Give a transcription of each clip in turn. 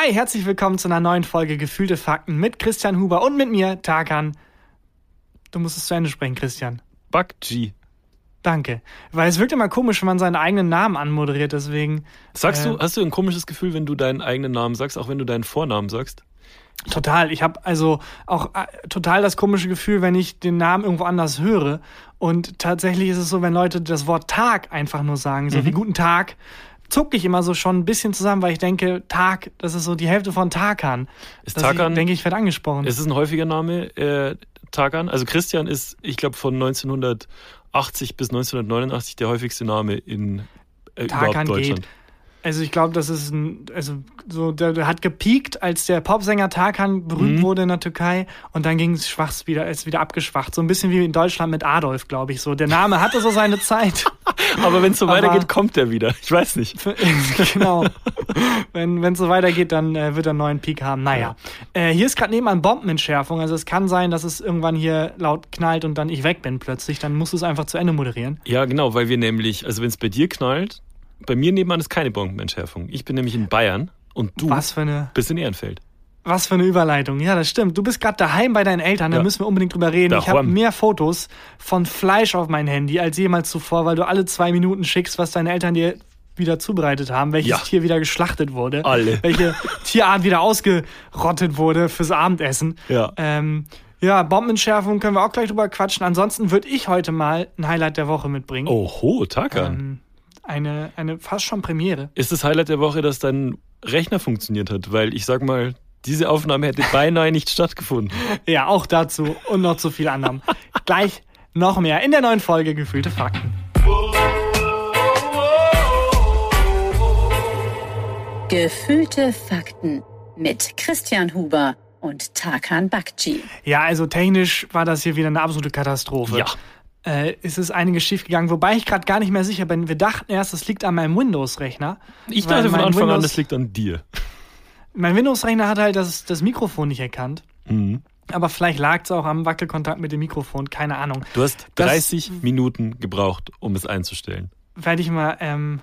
Hi, herzlich willkommen zu einer neuen Folge Gefühlte Fakten mit Christian Huber und mit mir, Tarkan. Du musst es zu Ende sprechen, Christian. Bakji. Danke. Weil es wirkt immer komisch, wenn man seinen eigenen Namen anmoderiert, deswegen. Sagst äh, du, hast du ein komisches Gefühl, wenn du deinen eigenen Namen sagst, auch wenn du deinen Vornamen sagst? Total. Ich habe also auch äh, total das komische Gefühl, wenn ich den Namen irgendwo anders höre. Und tatsächlich ist es so, wenn Leute das Wort Tag einfach nur sagen, so wie guten Tag, zucke ich immer so schon ein bisschen zusammen, weil ich denke, Tag, das ist so die Hälfte von Tarkan. Ist Tarkan- Ich denke, ich werde angesprochen. Ist es ein häufiger Name, äh, Tagan? Also Christian ist, ich glaube, von 1980 bis 1989 der häufigste Name in äh, Tarkan überhaupt Deutschland. geht. Also ich glaube, das ist ein, also so, der, der hat gepiekt, als der Popsänger Tarkan berühmt Mhm. wurde in der Türkei und dann ging es schwach wieder, ist wieder abgeschwacht. So ein bisschen wie in Deutschland mit Adolf, glaube ich. So der Name hatte so seine Zeit. Aber wenn es so weitergeht, kommt er wieder. Ich weiß nicht. Für- genau. Wenn es so weitergeht, dann äh, wird er einen neuen Peak haben. Naja. Äh, hier ist gerade nebenan Bombenentschärfung. Also es kann sein, dass es irgendwann hier laut knallt und dann ich weg bin plötzlich. Dann musst du es einfach zu Ende moderieren. Ja, genau, weil wir nämlich, also wenn es bei dir knallt, bei mir nebenan ist keine Bombenentschärfung. Ich bin nämlich in Bayern und du eine, bist in Ehrenfeld. was für eine Überleitung. Ja, das stimmt. Du bist gerade daheim bei deinen Eltern. Da Ja. müssen wir unbedingt drüber reden. Ich habe mehr Fotos von Fleisch auf mein Handy als jemals zuvor, weil du alle zwei Minuten schickst, was deine Eltern dir wieder zubereitet haben, welches Ja. Tier wieder geschlachtet wurde, Alle. welche Tierart wieder ausgerottet wurde fürs Abendessen. Ja. Ähm, ja, Bombenentschärfung können wir auch gleich drüber quatschen. Ansonsten würde ich heute mal ein Highlight der Woche mitbringen. Oho, Takan. Ähm, eine, eine fast schon Premiere. Ist das Highlight der Woche, dass dein Rechner funktioniert hat? Weil ich sag mal, diese Aufnahme hätte beinahe nicht stattgefunden. Ja, auch dazu und noch zu viel anderem. gleich noch mehr in der neuen Folge Gefühlte Fakten. Gefühlte Fakten mit Christian Huber und Tarkan Bakci. Ja, also technisch war das hier wieder eine absolute Katastrophe. Ja. Äh, es ist einiges schiefgegangen, wobei ich gerade gar nicht mehr sicher bin. Wir dachten erst, es liegt an meinem Windows-Rechner. Ich dachte von Anfang an, Windows- das liegt an dir. Mein Windows-Rechner hat halt das, das Mikrofon nicht erkannt. Mhm. Aber vielleicht lag es auch am Wackelkontakt mit dem Mikrofon, keine Ahnung. Du hast Das- 30 Minuten gebraucht, um es einzustellen. werde ich mal ähm,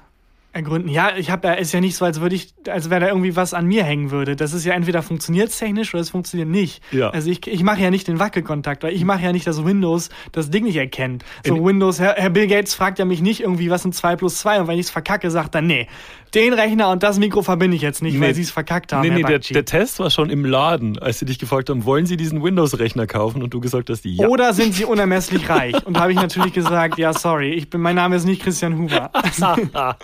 ergründen. Ja, ich habe ja, ist ja nicht so, als würde ich, als wäre da irgendwie was an mir hängen würde. Das ist ja entweder funktioniert technisch oder es funktioniert nicht. Ja. Also ich, ich mache ja nicht den Wackelkontakt, weil ich mache ja nicht, dass Windows das Ding nicht erkennt. So In- Windows, Herr, Herr Bill Gates fragt ja mich nicht irgendwie, was sind 2 plus 2 und wenn ich es verkacke, sagt er, nee, den Rechner und das Mikro verbinde ich jetzt nicht, weil Nee. sie es verkackt haben. nee, nee, der, der Test war schon im Laden, als sie dich gefragt haben, wollen sie diesen Windows-Rechner kaufen? Und du gesagt hast, ja. Oder sind sie unermesslich reich? Und da habe ich natürlich gesagt, ja, sorry, ich bin, mein Name ist nicht Christian Huber.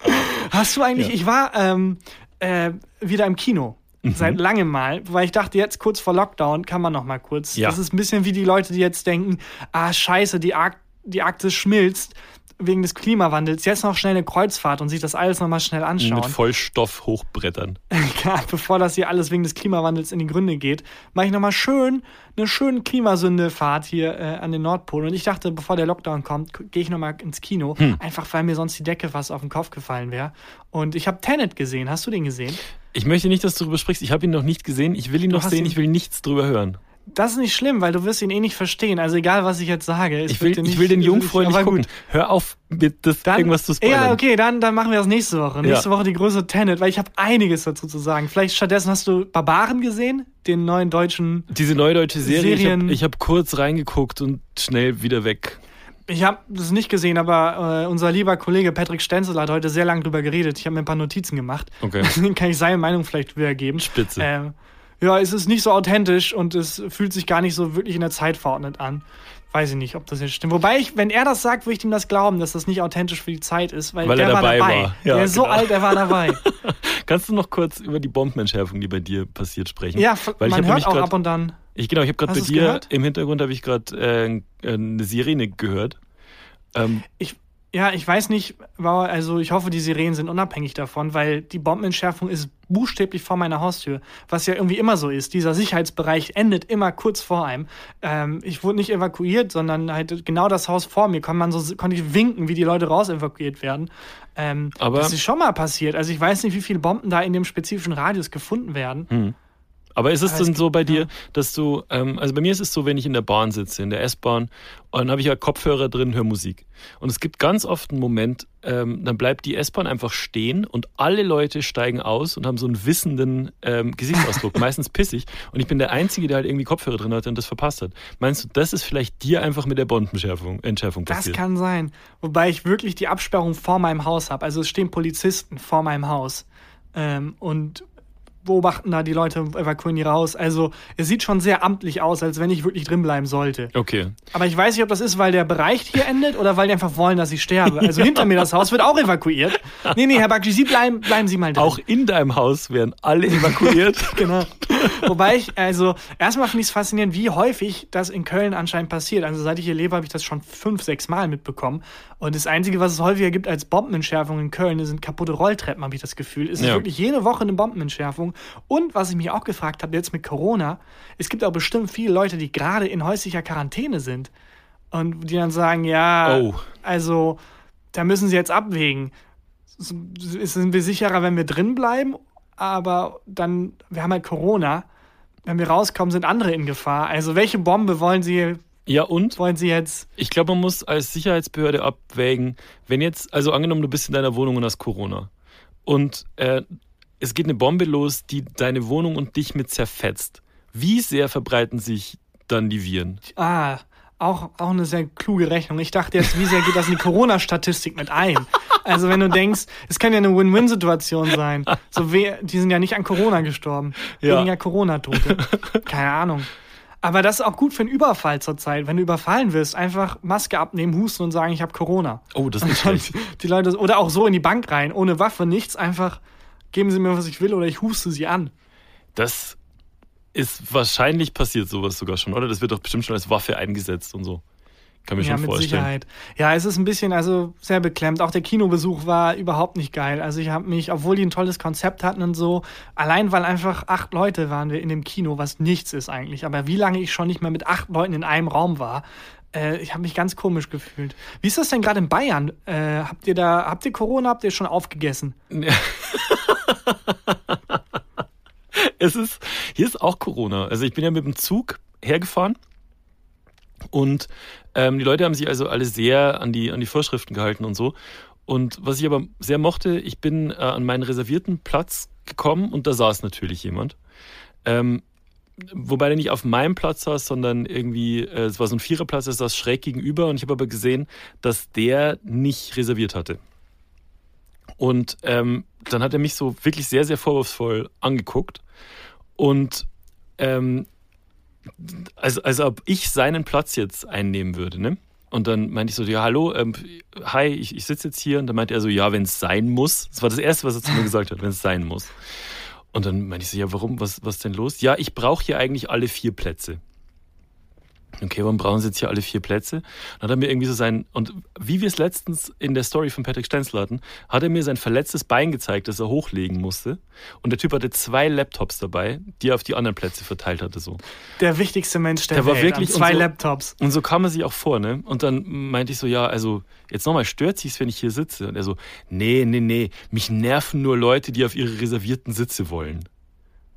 Hast du eigentlich, Ja. ich war ähm, äh, wieder im Kino. Mhm. Seit langem mal, weil ich dachte, jetzt kurz vor Lockdown kann man noch mal kurz. Ja. Das ist ein bisschen wie die Leute, die jetzt denken, ah, scheiße, die, Ark die Arktis schmilzt wegen des Klimawandels. Jetzt noch schnell eine Kreuzfahrt und sich das alles noch mal schnell anschauen. Mit Vollstoff hochbrettern. Ja, bevor das hier alles wegen des Klimawandels in die Gründe geht, mache ich nochmal schön eine schöne Klimasünde-Fahrt hier äh, an den Nordpol. Und ich dachte, bevor der Lockdown kommt, gehe ich nochmal ins Kino, Hm. einfach weil mir sonst die Decke fast auf den Kopf gefallen wäre. Und ich habe Tenet gesehen. Hast du den gesehen? Ich möchte nicht, dass du darüber sprichst. Ich habe ihn noch nicht gesehen. Ich will ihn noch hast sehen. ihn- Ich will nichts drüber hören. Das ist nicht schlimm, weil du wirst ihn eh nicht verstehen. Also egal, was ich jetzt sage. Ich will, dir ich nicht- will den jungfreundlich aber gucken. Hör auf, mit das Dann, irgendwas zu spoilern. Ja, okay, dann, dann machen wir das nächste Woche. Nächste Ja. Woche die größere Tenet, weil ich habe einiges dazu zu sagen. Vielleicht stattdessen hast du Barbaren gesehen, den neuen deutschen Diese neue deutsche Serie, Serien- ich habe hab kurz reingeguckt und schnell wieder weg. Ich habe das nicht gesehen, aber äh, unser lieber Kollege Patrick Stenzel hat heute sehr lange drüber geredet. Ich habe mir ein paar Notizen gemacht. Okay. Deswegen kann ich seine Meinung vielleicht wiedergeben. Spitze. Ähm, ja, es ist nicht so authentisch und es fühlt sich gar nicht so wirklich in der Zeit verordnet an. Weiß ich nicht, ob das jetzt stimmt. Wobei ich, wenn er das sagt, würde ich ihm das glauben, dass das nicht authentisch für die Zeit ist, weil, Weil der er dabei war dabei. war. Ja, der ist so genau. alt, er war dabei. Kannst du noch kurz über die Bombenentschärfung, die bei dir passiert, sprechen? ja, Weil ich man hab hört auch grad- ab und dann. Ich, genau, ich habe gerade bei dir gehört? im Hintergrund habe ich gerade äh, eine Sirene gehört. Ähm, Ich, ja, ich weiß nicht, also ich hoffe, die Sirenen sind unabhängig davon, weil die Bombenentschärfung ist buchstäblich vor meiner Haustür, was ja irgendwie immer so ist. Dieser Sicherheitsbereich endet immer kurz vor einem. Ähm, ich wurde nicht evakuiert, sondern halt genau das Haus vor mir. Kann man so, konnte ich winken, wie die Leute raus evakuiert werden. Ähm, Aber- das ist schon mal passiert. Also ich weiß nicht, wie viele Bomben da in dem spezifischen Radius gefunden werden. hm. Aber ist es denn so bei dir, dass du, ähm, also bei mir ist es so, wenn ich in der Bahn sitze, in der S-Bahn, und dann habe ich ja Kopfhörer drin, höre Musik. Und es gibt ganz oft einen Moment, ähm, dann bleibt die S-Bahn einfach stehen und alle Leute steigen aus und haben so einen wissenden ähm, Gesichtsausdruck, meistens pissig. Und ich bin der Einzige, der halt irgendwie Kopfhörer drin hatte und das verpasst hat. Meinst du, das ist vielleicht dir einfach mit der Bond-Entschärfung Entschärfung Das passiert? kann sein. Wobei ich wirklich die Absperrung vor meinem Haus habe. Also es stehen Polizisten vor meinem Haus ähm, und beobachten da die Leute, evakuieren die raus. Also es sieht schon sehr amtlich aus, als wenn ich wirklich drin bleiben sollte. Okay. Aber ich weiß nicht, ob das ist, weil der Bereich hier endet oder weil die einfach wollen, dass ich sterbe. Also hinter mir das Haus wird auch evakuiert. Nee, nee, Herr Bakji, Sie bleiben, bleiben Sie mal drin. Auch in deinem Haus werden alle evakuiert. Genau. Wobei ich, also, erstmal finde ich es faszinierend, wie häufig das in Köln anscheinend passiert. Also, seit ich hier lebe, habe ich das schon fünf, sechs Mal mitbekommen. Und das Einzige, was es häufiger gibt als Bombenentschärfung in Köln, sind kaputte Rolltreppen, habe ich das Gefühl. Es ist Ja. wirklich jede Woche eine Bombenentschärfung. Und was ich mich auch gefragt habe, jetzt mit Corona, es gibt auch bestimmt viele Leute, die gerade in häuslicher Quarantäne sind. Und die dann sagen, ja, Oh. also, da müssen sie jetzt abwägen. Sind wir sicherer, wenn wir drin bleiben? Aber dann, wir haben halt Corona. Wenn wir rauskommen, sind andere in Gefahr. Also welche Bombe wollen Sie, Ja, und? wollen Sie jetzt? Ich glaube, man muss als Sicherheitsbehörde abwägen, wenn jetzt, also angenommen, du bist in deiner Wohnung und hast Corona und äh, es geht eine Bombe los, die deine Wohnung und dich mit zerfetzt. Wie sehr verbreiten sich dann die Viren? Ah, auch, auch eine sehr kluge Rechnung. Ich dachte jetzt, wie sehr geht das in die Corona-Statistik mit ein? Also wenn du denkst, es kann ja eine Win-Win-Situation sein. So, we die sind ja nicht an Corona gestorben. Ja. Weniger Corona-Tote. Keine Ahnung. Aber das ist auch gut für einen Überfall zurzeit. Wenn du überfallen wirst, einfach Maske abnehmen, husten und sagen, ich habe Corona. Oh, das ist nicht schlecht. die Leute, oder auch so in die Bank rein, ohne Waffe, nichts, einfach geben Sie mir, was ich will, oder ich huste Sie an. Das ist wahrscheinlich passiert sowas sogar schon, oder? Das wird doch bestimmt schon als Waffe eingesetzt und so. Kann mir Ja, schon mit vorstellen. Sicherheit. Ja, es ist ein bisschen, also sehr beklemmt. Auch der Kinobesuch war überhaupt nicht geil. Also ich habe mich, obwohl die ein tolles Konzept hatten und so, allein weil einfach acht Leute waren wir in dem Kino, was nichts ist eigentlich. Aber wie lange ich schon nicht mehr mit acht Leuten in einem Raum war, äh, ich habe mich ganz komisch gefühlt. Wie ist das denn gerade in Bayern? Äh, habt ihr da, habt ihr Corona, habt ihr schon aufgegessen? Es ist, hier ist auch Corona. Also ich bin ja mit dem Zug hergefahren und ähm, die Leute haben sich also alle sehr an die, an die Vorschriften gehalten und so. Und was ich aber sehr mochte, ich bin äh, an meinen reservierten Platz gekommen und da saß natürlich jemand. Ähm, wobei der nicht auf meinem Platz saß, sondern irgendwie, äh, es war so ein Viererplatz, der saß schräg gegenüber und ich habe aber gesehen, dass der nicht reserviert hatte. Und ähm, dann hat er mich so wirklich sehr, sehr vorwurfsvoll angeguckt. Und ähm, also, also ob ich seinen Platz jetzt einnehmen würde, ne? Und dann meinte ich so, ja, hallo, ähm, hi, ich, ich sitze jetzt hier. Und dann meinte er so, ja, wenn es sein muss. Das war das Erste, was er zu mir gesagt hat, wenn es sein muss. Und dann meinte ich so, ja, warum, was, was denn los? Ja, ich brauche hier eigentlich alle vier Plätze. Okay, warum brauchen Sie jetzt hier alle vier Plätze? Dann hat er mir irgendwie so sein, und wie wir es letztens in der Story von Patrick Stenzel hatten, hat er mir sein verletztes Bein gezeigt, das er hochlegen musste. Und der Typ hatte zwei Laptops dabei, die er auf die anderen Plätze verteilt hatte, so. Der wichtigste Mensch der, Der war Welt. wirklich an zwei und so- Laptops. Und so kam er sich auch vor, ne? Und dann meinte ich so, ja, also jetzt nochmal, stört sich's, wenn ich hier sitze? Und er so, nee, nee, nee, mich nerven nur Leute, die auf ihre reservierten Sitze wollen.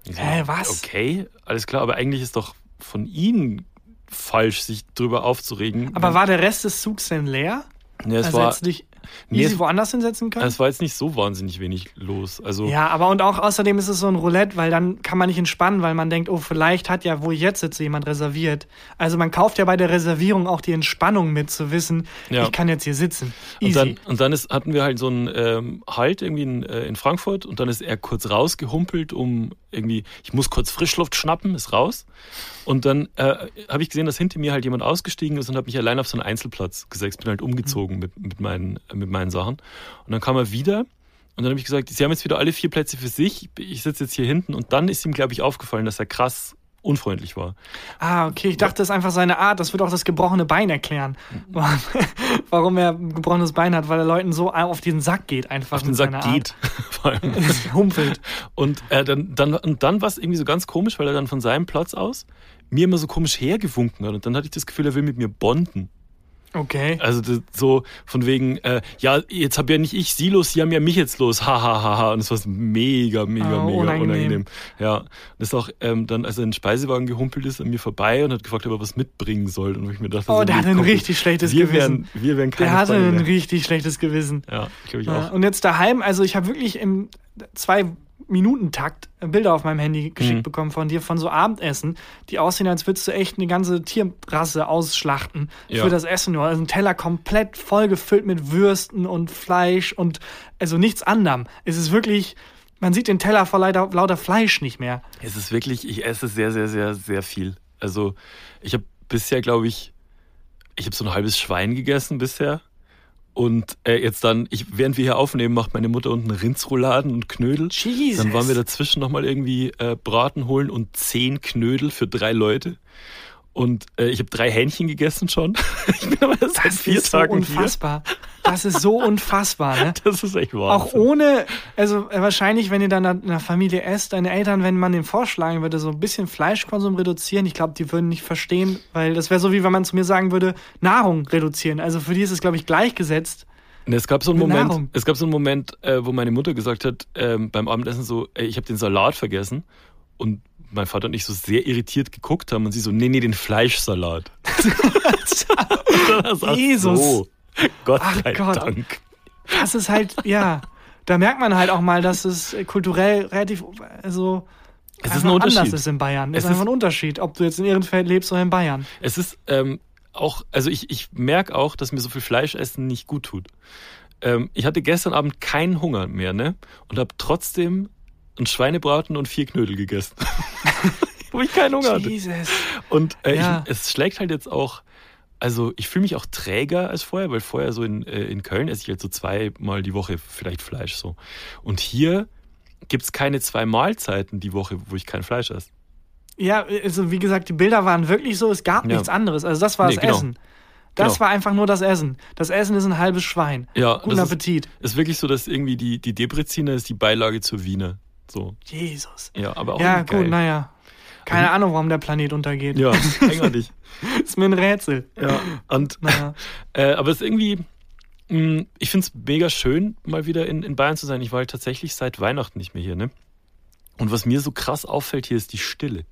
Ich so, Hä, was? Okay, alles klar, aber eigentlich ist doch von Ihnen falsch, sich drüber aufzuregen. Aber war der Rest des Zugs denn leer? ja, es also war, hättest du dich Nee, easy es- woanders hinsetzen können? es war jetzt nicht so wahnsinnig wenig los. Also Ja, aber und auch außerdem ist es so ein Roulette, weil dann kann man nicht entspannen, weil man denkt, oh, vielleicht hat ja, wo ich jetzt sitze, jemand reserviert. Also man kauft ja bei der Reservierung auch die Entspannung mit, zu wissen, Ja. ich kann jetzt hier sitzen. Und Easy. dann, und dann ist, hatten wir halt so einen ähm, Halt irgendwie in, äh, in Frankfurt und dann ist er kurz rausgehumpelt, um irgendwie, ich muss kurz Frischluft schnappen, ist raus. Und dann äh, habe ich gesehen, dass hinter mir halt jemand ausgestiegen ist und habe mich allein auf so einen Einzelplatz gesetzt, bin halt umgezogen mit, mit, meinen, mit meinen Sachen. Und dann kam er wieder und dann habe ich gesagt, sie haben jetzt wieder alle vier Plätze für sich, ich sitze jetzt hier hinten und dann ist ihm, glaube ich, aufgefallen, dass er krass unfreundlich war. ah, okay, ich dachte, das ist einfach seine Art. Das wird auch das gebrochene Bein erklären. Warum er ein gebrochenes Bein hat, weil er Leuten so auf den Sack geht, einfach. Auf den Sack geht. Vor allem. Humpelt. Und, äh, dann, dann, und dann war es irgendwie so ganz komisch, weil er dann von seinem Platz aus mir immer so komisch hergewunken hat. Und dann hatte ich das Gefühl, er will mit mir bonden. Okay. Also das, so von wegen, äh, ja, jetzt habe ja nicht ich sie los, sie haben ja mich jetzt los, ha ha ha ha. Und das war mega, mega, Oh, mega unangenehm. unangenehm. Ja, das ist auch ähm, dann, als er in den Speisewagen gehumpelt ist, an mir vorbei und hat gefragt, ob er was mitbringen soll. Und wo ich mir dachte, Oh, so, der hatte ein komm, richtig schlechtes wir Gewissen. Wären, wir wären keine Der hatte ein richtig schlechtes Gewissen. Ja, glaube ich Ja, auch. und jetzt daheim, also ich habe wirklich im zwei Minuten Takt Bilder auf meinem Handy geschickt Mhm. bekommen von dir von so Abendessen, die aussehen, als würdest du echt eine ganze Tierrasse ausschlachten Ja. für das Essen nur. Also ein Teller komplett voll gefüllt mit Würsten und Fleisch und also nichts anderem. Es ist wirklich, man sieht den Teller vor lauter, lauter Fleisch nicht mehr. Es ist wirklich, ich esse sehr, sehr, sehr, sehr viel. Also ich habe bisher, glaube ich, ich habe so ein halbes Schwein gegessen bisher. Und äh, jetzt dann, ich, während wir hier aufnehmen, macht meine Mutter unten Rindsrouladen und Knödel. Jesus. Dann waren wir dazwischen nochmal irgendwie äh, Braten holen und zehn Knödel für drei Leute. Und äh, ich habe drei Hähnchen gegessen schon. ich bin aber erst seit Das vier ist so Tagen hier. unfassbar. Das ist so unfassbar, ne? Das ist echt wahr. Auch ohne, also äh, wahrscheinlich, wenn ihr dann in der Familie esst, deine Eltern, wenn man denen vorschlagen würde, so ein bisschen Fleischkonsum reduzieren, ich glaube, die würden nicht verstehen, weil das wäre so, wie wenn man zu mir sagen würde, Nahrung reduzieren. Also für die ist es, glaube ich, gleichgesetzt. Und es gab so einen Moment, Nahrung. es gab so einen Moment, äh, wo meine Mutter gesagt hat, ähm, beim Abendessen so, ey, ich habe den Salat vergessen. Und mein Vater und ich so sehr irritiert geguckt haben und sie so, nee, nee, den Fleischsalat. Jesus. So, Gott Ach sei Gott. Dank. Das ist halt, ja, da merkt man halt auch mal, dass es kulturell relativ, also Es ist ein Unterschied. anders ist in Bayern. Es ist einfach ein Unterschied, ob du jetzt in Ehrenfeld lebst oder in Bayern. Es ist ähm, auch, also ich, ich merke auch, dass mir so viel Fleischessen nicht gut tut. Ähm, ich hatte gestern Abend keinen Hunger mehr, ne? Und habe trotzdem ein Schweinebraten und vier Knödel gegessen. Wo ich keinen Hunger hatte. Jesus. Und äh, Ja. ich, es schlägt halt jetzt auch, also ich fühle mich auch träger als vorher, weil vorher so in, äh, in Köln esse ich halt so zweimal die Woche vielleicht Fleisch so. Und hier gibt's keine zwei Mahlzeiten die Woche, wo ich kein Fleisch esse. Ja, also wie gesagt, die Bilder waren wirklich so, es gab Ja. nichts anderes. Also das war Nee, das genau. Essen. Das Genau. war einfach nur das Essen. Das Essen ist ein halbes Schwein. Ja, Guten das ist- Appetit. Ist wirklich so, dass irgendwie die, die Debreziner ist die Beilage zur Wiener. So. Jesus. Ja, aber auch Ja, gut, geil. naja. Keine Ahnung, warum der Planet untergeht. Ja, dich. Ist mir ein Rätsel. Ja. Und, Naja. äh, aber es ist irgendwie, mh, ich finde es mega schön, mal wieder in, in Bayern zu sein. Ich war halt tatsächlich seit Weihnachten nicht mehr hier, ne? Und was mir so krass auffällt hier, ist die Stille.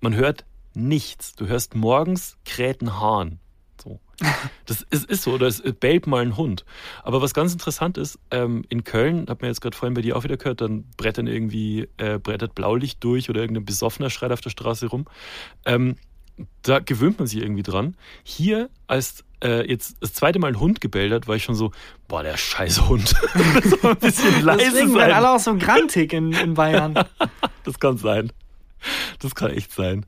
Man hört nichts. Du hörst morgens krähten Hahn. So. Das ist, ist so, oder es bellt mal ein Hund. Aber was ganz interessant ist, ähm, in Köln, hat man jetzt gerade vorhin bei dir auch wieder gehört, dann brettern irgendwie, äh, brettert Blaulicht durch oder irgendein Besoffener schreit auf der Straße rum. Ähm, da gewöhnt man sich irgendwie dran. Hier, als äh, jetzt das zweite Mal ein Hund gebellt hat, war ich schon so, boah, der scheiß Hund. das ein bisschen leise Deswegen werden alle auch so grantig in, in Bayern. Das kann sein. Das kann echt sein.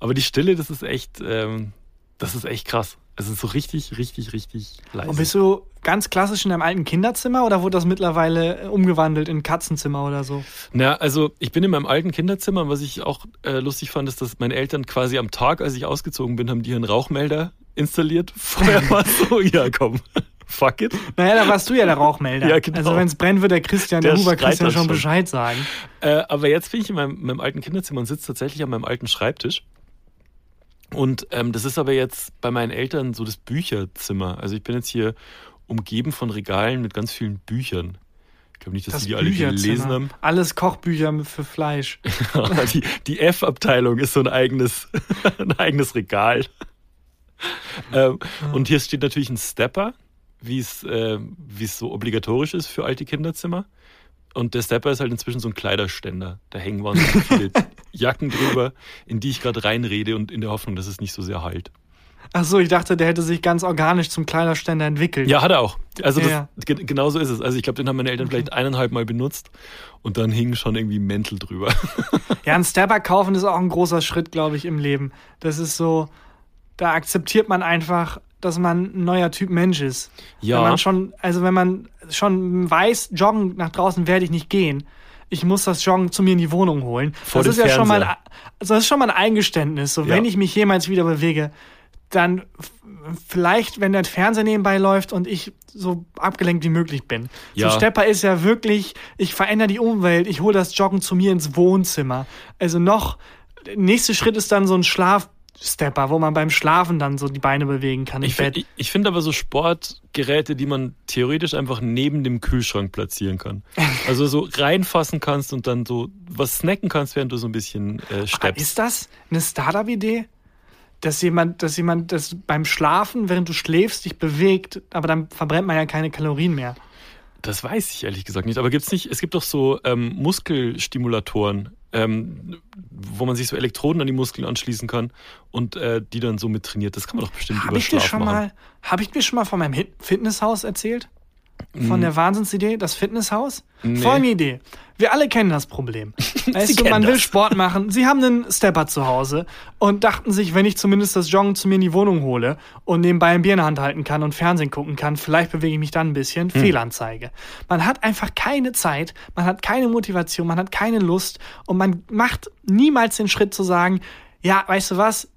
Aber die Stille, das ist echt, ähm, das ist echt krass. Es ist so richtig, richtig, richtig leise. Und bist du ganz klassisch in deinem alten Kinderzimmer oder wurde das mittlerweile äh, umgewandelt in Katzenzimmer oder so? Na, also ich bin in meinem alten Kinderzimmer und was ich auch äh, lustig fand, ist, dass meine Eltern quasi am Tag, als ich ausgezogen bin, haben die einen Rauchmelder installiert. Vorher war es so, ja komm, fuck it. Naja, da warst du ja der Rauchmelder. Ja, genau. Also wenn es brennt, wird der Christian, der, Der Huber Christian schon. Bescheid sagen. Äh, aber jetzt bin ich in meinem, meinem alten Kinderzimmer und sitze tatsächlich an meinem alten Schreibtisch. Und ähm, das ist aber jetzt bei meinen Eltern so das Bücherzimmer. Also ich bin jetzt hier umgeben von Regalen mit ganz vielen Büchern. Ich glaube nicht, dass Das die, die alle gelesen haben. Alles Kochbücher für Fleisch. die die F-Abteilung ist so ein eigenes, ein eigenes Regal. Ähm, und hier steht natürlich ein Stepper, wie es äh, wie es so obligatorisch ist für alte Kinderzimmer. Und der Stepper ist halt inzwischen so ein Kleiderständer. Da hängen wahnsinnig viele Jacken drüber, in die ich gerade reinrede und in der Hoffnung, dass es nicht so sehr halt. Ach so, ich dachte, der hätte sich ganz organisch zum Kleiderständer entwickelt. Ja, hat er auch. Also das, Ja. ge- genau so ist es. Also ich glaube, den haben meine Eltern vielleicht eineinhalb Mal benutzt und dann hingen schon irgendwie Mäntel drüber. Ja, ein Stepper kaufen ist auch ein großer Schritt, glaube ich, im Leben. Das ist so, da akzeptiert man einfach, dass man ein neuer Typ Mensch ist. Ja. Wenn man schon, also wenn man schon weiß, joggen nach draußen werde ich nicht gehen. Ich muss das Joggen zu mir in die Wohnung holen. Vor das ist den ja schon mal, ein, Fernseher. also das ist schon mal ein Eingeständnis. So, wenn Ja. ich mich jemals wieder bewege, dann vielleicht, wenn der Fernseher nebenbei läuft und ich so abgelenkt wie möglich bin. Ja. So Stepper ist ja wirklich, ich verändere die Umwelt, ich hole das Joggen zu mir ins Wohnzimmer. Also noch, der nächste Schritt ist dann so ein Stepper, wo man beim Schlafen dann so die Beine bewegen kann Ich, ich, ich finde aber so Sportgeräte, die man theoretisch einfach neben dem Kühlschrank platzieren kann. Also so reinfassen kannst und dann so was snacken kannst, während du so ein bisschen äh, Aber steppst. ist das eine Startup-Idee? Dass jemand, dass jemand das beim Schlafen, während du schläfst, dich bewegt, aber dann verbrennt man ja keine Kalorien mehr. Das weiß ich ehrlich gesagt nicht. Aber gibt's nicht, es gibt doch so ähm, Muskelstimulatoren, ähm, wo man sich so Elektroden an die Muskeln anschließen kann und äh, die dann so mit trainiert. Das kann man doch bestimmt Habe über ich dir Schlaf schon machen. habe ich dir schon mal von meinem Fitnesshaus erzählt? Von der Wahnsinnsidee, das Fitnesshaus? Nee. Folgende Idee. Wir alle kennen das Problem. Weißt du, man will das. Sport machen. Sie haben einen Stepper zu Hause und dachten sich, wenn ich zumindest das Joggen zu mir in die Wohnung hole und nebenbei ein Bier in der Hand halten kann und Fernsehen gucken kann, vielleicht bewege ich mich dann ein bisschen. Hm. Fehlanzeige. Man hat einfach keine Zeit, man hat keine Motivation, man hat keine Lust und man macht niemals den Schritt zu sagen, ja, weißt du was,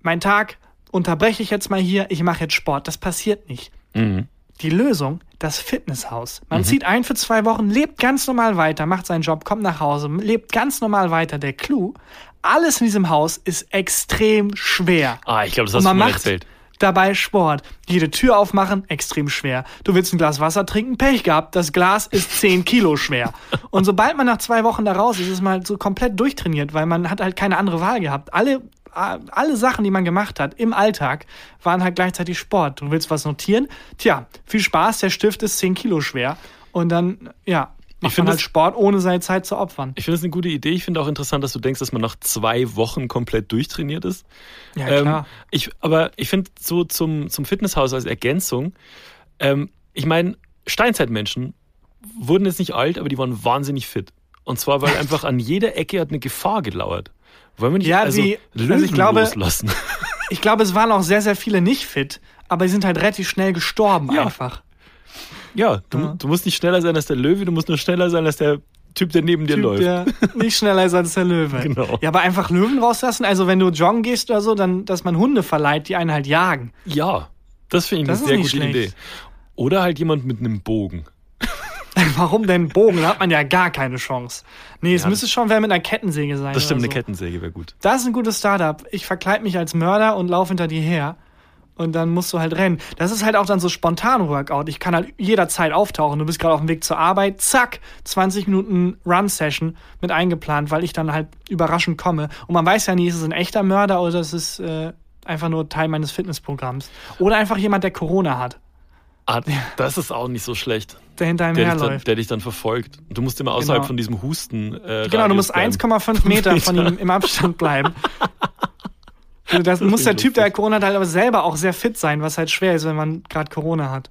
mein Tag unterbreche ich jetzt mal hier, ich mache jetzt Sport. Das passiert nicht. Mhm. Die Lösung, das Fitnesshaus. Man zieht ein für zwei Wochen, lebt ganz normal weiter, macht seinen Job, kommt nach Hause, lebt ganz normal weiter. Der Clou, alles in diesem Haus ist extrem schwer. Ah, ich glaube, das hast du macht erzählt. dabei Sport. Jede Tür aufmachen, extrem schwer. Du willst ein Glas Wasser trinken, Pech gehabt, das Glas ist 10 Kilo schwer. Und sobald man nach zwei Wochen da raus ist, ist man halt so komplett durchtrainiert, weil man hat halt keine andere Wahl gehabt. Alle, alle Sachen, die man gemacht hat im Alltag, waren halt gleichzeitig Sport. Du willst was notieren? Tja, viel Spaß, der Stift ist 10 Kilo schwer. Und dann, ja, macht find man halt das- Sport, ohne seine Zeit zu opfern. Ich finde es eine gute Idee. Ich finde auch interessant, dass du denkst, dass man nach zwei Wochen komplett durchtrainiert ist. Ja, Ähm, klar. ich, aber ich finde so zum, zum Fitnesshaus als Ergänzung, ähm, ich meine, Steinzeitmenschen wurden jetzt nicht alt, aber die waren wahnsinnig fit. Und zwar, weil einfach an jeder Ecke hat eine Gefahr gelauert. Wollen wir nicht Ja, also wie- Löwen also ich glaube- loslassen? Ich glaube, es waren auch sehr, sehr viele nicht fit, aber die sind halt relativ schnell gestorben Ja. einfach. ja, du, Ja. du musst nicht schneller sein als der Löwe, du musst nur schneller sein als der Typ, der neben dir Typ, läuft. der nicht schneller ist als der Löwe. Genau. Ja, aber einfach Löwen rauslassen. Also wenn du joggen gehst oder so, dann, dass man Hunde verleiht, die einen halt jagen. Ja, das finde ich Das eine sehr gute schlecht. Idee. Oder halt jemand mit einem Bogen. Warum denn Bogen? Da hat man ja gar keine Chance. Nee, es Ja, müsste schon wer mit einer Kettensäge sein. Das stimmt, oder eine so. Kettensäge wäre gut. Das ist ein gutes Startup. Ich verkleide mich als Mörder und laufe hinter dir her. Und dann musst du halt rennen. Das ist halt auch dann so spontan Workout. Ich kann halt jederzeit auftauchen. Du bist gerade auf dem Weg zur Arbeit. Zack, 20 Minuten Run-Session mit eingeplant, weil ich dann halt überraschend komme. Und man weiß ja nie, ist es ein echter Mörder oder ist es äh, einfach nur Teil meines Fitnessprogramms. Oder einfach jemand, der Corona hat, Ah, das ist auch nicht so schlecht. der hinter einem Der dich, dann, herläuft. der dich dann verfolgt. Du musst immer außerhalb Genau. von diesem Husten. Äh, Genau, du musst Radius bleiben. 1,5 Meter von ihm im Abstand bleiben. Also das muss der Typ, der Corona hat, halt aber selber auch sehr fit sein, was halt schwer ist, wenn man gerade Corona hat.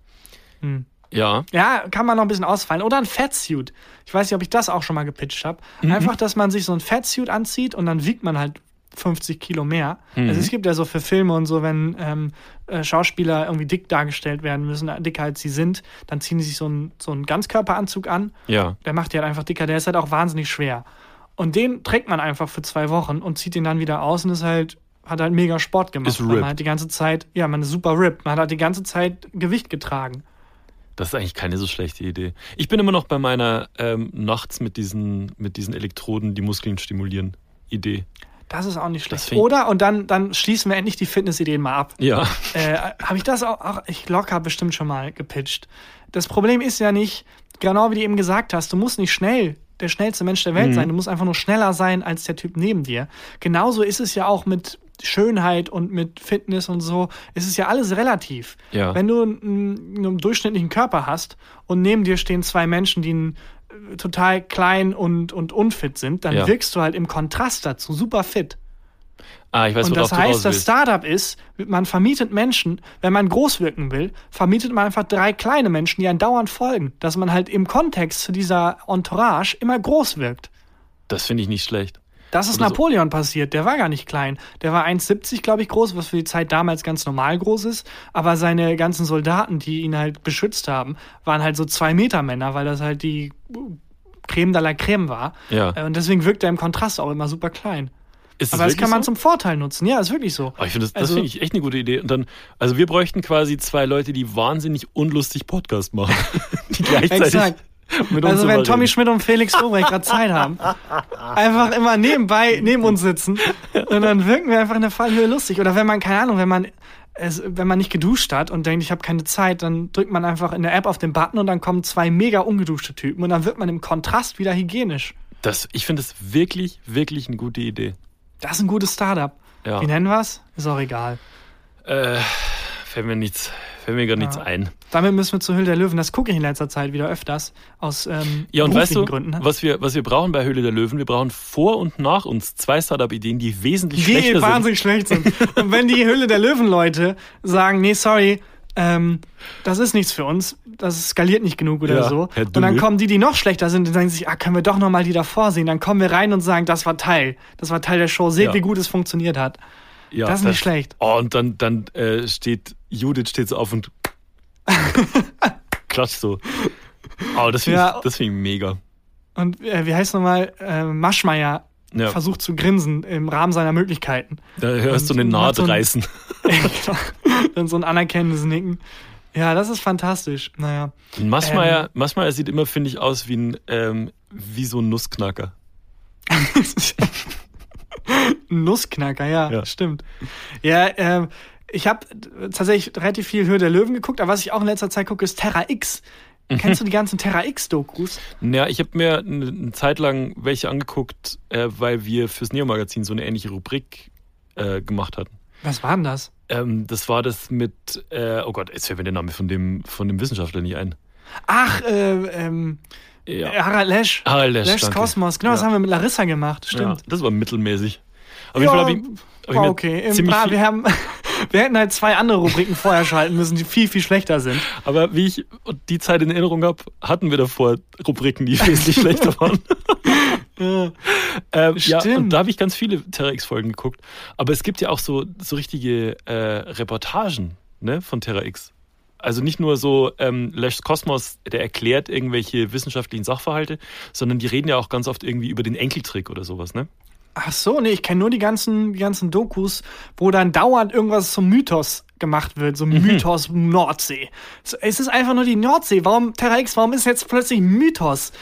Ja, Ja, kann man noch ein bisschen ausfallen. Oder ein Fatsuit. Ich weiß nicht, ob ich das auch schon mal gepitcht habe. Einfach, dass man sich so ein Fatsuit anzieht und dann wiegt man halt 50 Kilo mehr. Also es gibt ja so für Filme und so, wenn ähm, äh, Schauspieler irgendwie dick dargestellt werden müssen, äh, dicker als sie sind, dann ziehen die sich so einen, so einen Ganzkörperanzug an ja. der macht die halt einfach dicker, der ist halt auch wahnsinnig schwer. Und den trägt man einfach für zwei Wochen und zieht den dann wieder aus und ist halt, hat halt mega Sport gemacht. Ist man halt die ganze Zeit, ja, man ist super ripped. Man hat halt die ganze Zeit Gewicht getragen. Das ist eigentlich keine so schlechte Idee. Ich bin immer noch bei meiner ähm, nachts mit diesen, mit diesen Elektroden, die Muskeln stimulieren, Idee. Das ist auch nicht schlecht. Oder, und dann, dann schließen wir endlich die Fitnessideen mal ab. Ja. Äh, Habe ich das auch, auch, ich locker bestimmt schon mal gepitcht. Das Problem ist ja nicht, genau wie du eben gesagt hast, du musst nicht schnell der schnellste Mensch der Welt Mhm. sein, du musst einfach nur schneller sein als der Typ neben dir. Genauso ist es ja auch mit Schönheit und mit Fitness und so. Es ist ja alles relativ. Ja. Wenn du einen, einen durchschnittlichen Körper hast und neben dir stehen zwei Menschen, die einen, total klein und, und unfit sind, dann Ja. wirkst du halt im Kontrast dazu super fit. Ah, ich weiß, Und das heißt, das. Startup ist, man vermietet Menschen, wenn man groß wirken will, vermietet man einfach drei kleine Menschen, die einen dauernd folgen, dass man halt im Kontext zu dieser Entourage immer groß wirkt. Das finde ich nicht schlecht. Das ist so. Napoleon passiert, der war gar nicht klein. Der war 1,70, glaube ich, groß, was für die Zeit damals ganz normal groß ist. Aber seine ganzen Soldaten, die ihn halt beschützt haben, waren halt so zwei Meter Männer, weil das halt die Creme de la Creme war. Ja. Äh, Und deswegen wirkt er im Kontrast auch immer super klein. Ist Aber das kann man so? zum Vorteil nutzen. Ja, ist wirklich so. Oh, ich finde das, das Also- finde ich echt eine gute Idee. Und dann, also wir bräuchten quasi zwei Leute, die wahnsinnig unlustig Podcast machen. die gleichzeitig Exakt. Also wenn Tommy. Schmidt und Felix Lobrecht gerade Zeit haben, einfach immer nebenbei neben uns sitzen und dann wirken wir einfach in der Fallhöhe lustig. Oder wenn man, keine Ahnung, wenn man es, wenn man nicht geduscht hat und denkt, ich habe keine Zeit, dann drückt man einfach in der App auf den Button und dann kommen zwei mega ungeduschte Typen und dann wird man im Kontrast wieder hygienisch. Das, ich finde das wirklich, wirklich eine gute Idee. Das ist ein gutes Startup. Ja. Wie nennen wir's? Ist auch egal. Äh, fällt mir nichts, fällt mir gar nichts ein. Damit müssen wir zu Höhle der Löwen. Das gucke ich in letzter Zeit wieder öfters. Aus ähm, Ja, und weißt du, Gründen. ne? was wir, was wir brauchen bei Höhle der Löwen? Wir brauchen vor und nach uns zwei Startup-Ideen, die wesentlich die schlechter sind. wahnsinnig schlecht sind. Und wenn die Höhle der Löwen-Leute sagen, nee, sorry, ähm, das ist nichts für uns, das skaliert nicht genug oder Ja, so. Und dann kommen die, die noch schlechter sind, und sagen sich, ah, können wir doch nochmal die davor sehen. Dann kommen wir rein und sagen, das war Teil. Das war Teil der Show. Seht, Ja. wie gut es funktioniert hat. Ja, das ist nicht schlecht. Oh, und dann, dann äh, steht Judith steht so auf und klatscht so. Oh, das finde Ja. ich, das find ich mega. Und äh, wie heißt nochmal, äh, Maschmeyer Ja. versucht zu grinsen im Rahmen seiner Möglichkeiten. Da hörst du Und eine macht Naht so reißen. Genau. Dann so ein anerkennendes Nicken. Ja, das ist fantastisch. Naja. Maschmeyer, Ähm. Maschmeyer sieht immer, finde ich, aus wie, ein, ähm, wie so ein Nussknacker. Nussknacker, ja, Ja. stimmt. Ja, ähm, ich habe tatsächlich relativ viel Höhe der Löwen geguckt, aber was ich auch in letzter Zeit gucke, ist Terra X. Mhm. Kennst du die ganzen Terra X-Dokus? Ja, ich habe mir eine, eine Zeit lang welche angeguckt, äh, weil wir fürs Neo-Magazin so eine ähnliche Rubrik äh, gemacht hatten. Was war denn das? Ähm, das war das mit, äh, oh Gott, jetzt fällt mir der Name von dem, von dem Wissenschaftler nicht ein. Ach, äh, ähm, Ja. Harald Lesch. Harald Lesch, Lesch's danke. Kosmos. Genau, das Ja. haben wir mit Larissa gemacht. Ja, Stimmt. das war mittelmäßig. Auf jeden Fall habe ich, hab ich mir okay. Im ziemlich Bra- wir, haben, wir hätten halt zwei andere Rubriken vorher schalten müssen, die viel, viel schlechter sind. aber wie ich die Zeit in Erinnerung habe, hatten wir davor Rubriken, die wesentlich schlechter waren. Ja. Ähm, ja, Stimmt. und da habe ich ganz viele Terra X-Folgen geguckt. Aber es gibt ja auch so, so richtige äh, Reportagen ne, von Terra X. Also nicht nur so ähm, Lesch's Kosmos, der erklärt irgendwelche wissenschaftlichen Sachverhalte, sondern die reden ja auch ganz oft irgendwie über den Enkeltrick oder sowas, ne? Ach so, nee, ich kenne nur die ganzen, die ganzen Dokus, wo dann dauernd irgendwas zum Mythos gemacht wird, so Mythos Nordsee. So, Es ist einfach nur die Nordsee. Warum, Terra X, warum ist jetzt plötzlich Mythos?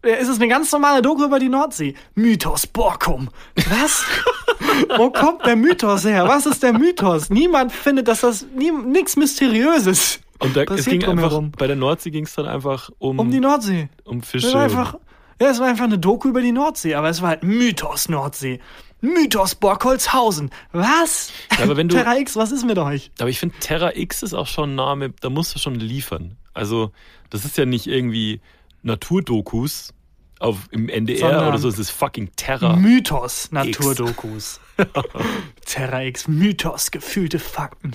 Es ist eine ganz normale Doku über die Nordsee. Mythos Borkum. Was? Wo kommt der Mythos her? Was ist der Mythos? Niemand findet, dass das nichts Mysteriöses Und da, es ging einfach, bei der Nordsee ging es dann einfach um, Um die Nordsee. um Fische. einfach, ja, es war einfach eine Doku über die Nordsee, aber es war halt Mythos Nordsee. Mythos Borkholzhausen. Was? Ja, aber wenn du- Terra X, was ist mit euch? Aber ich finde, Terra X ist auch schon ein Name, da musst du schon liefern. Also, das ist ja nicht irgendwie Naturdokus auf, im NDR Sondern oder so, es ist fucking Terra. Mythos Naturdokus. Terra X, Mythos, gefühlte Fakten.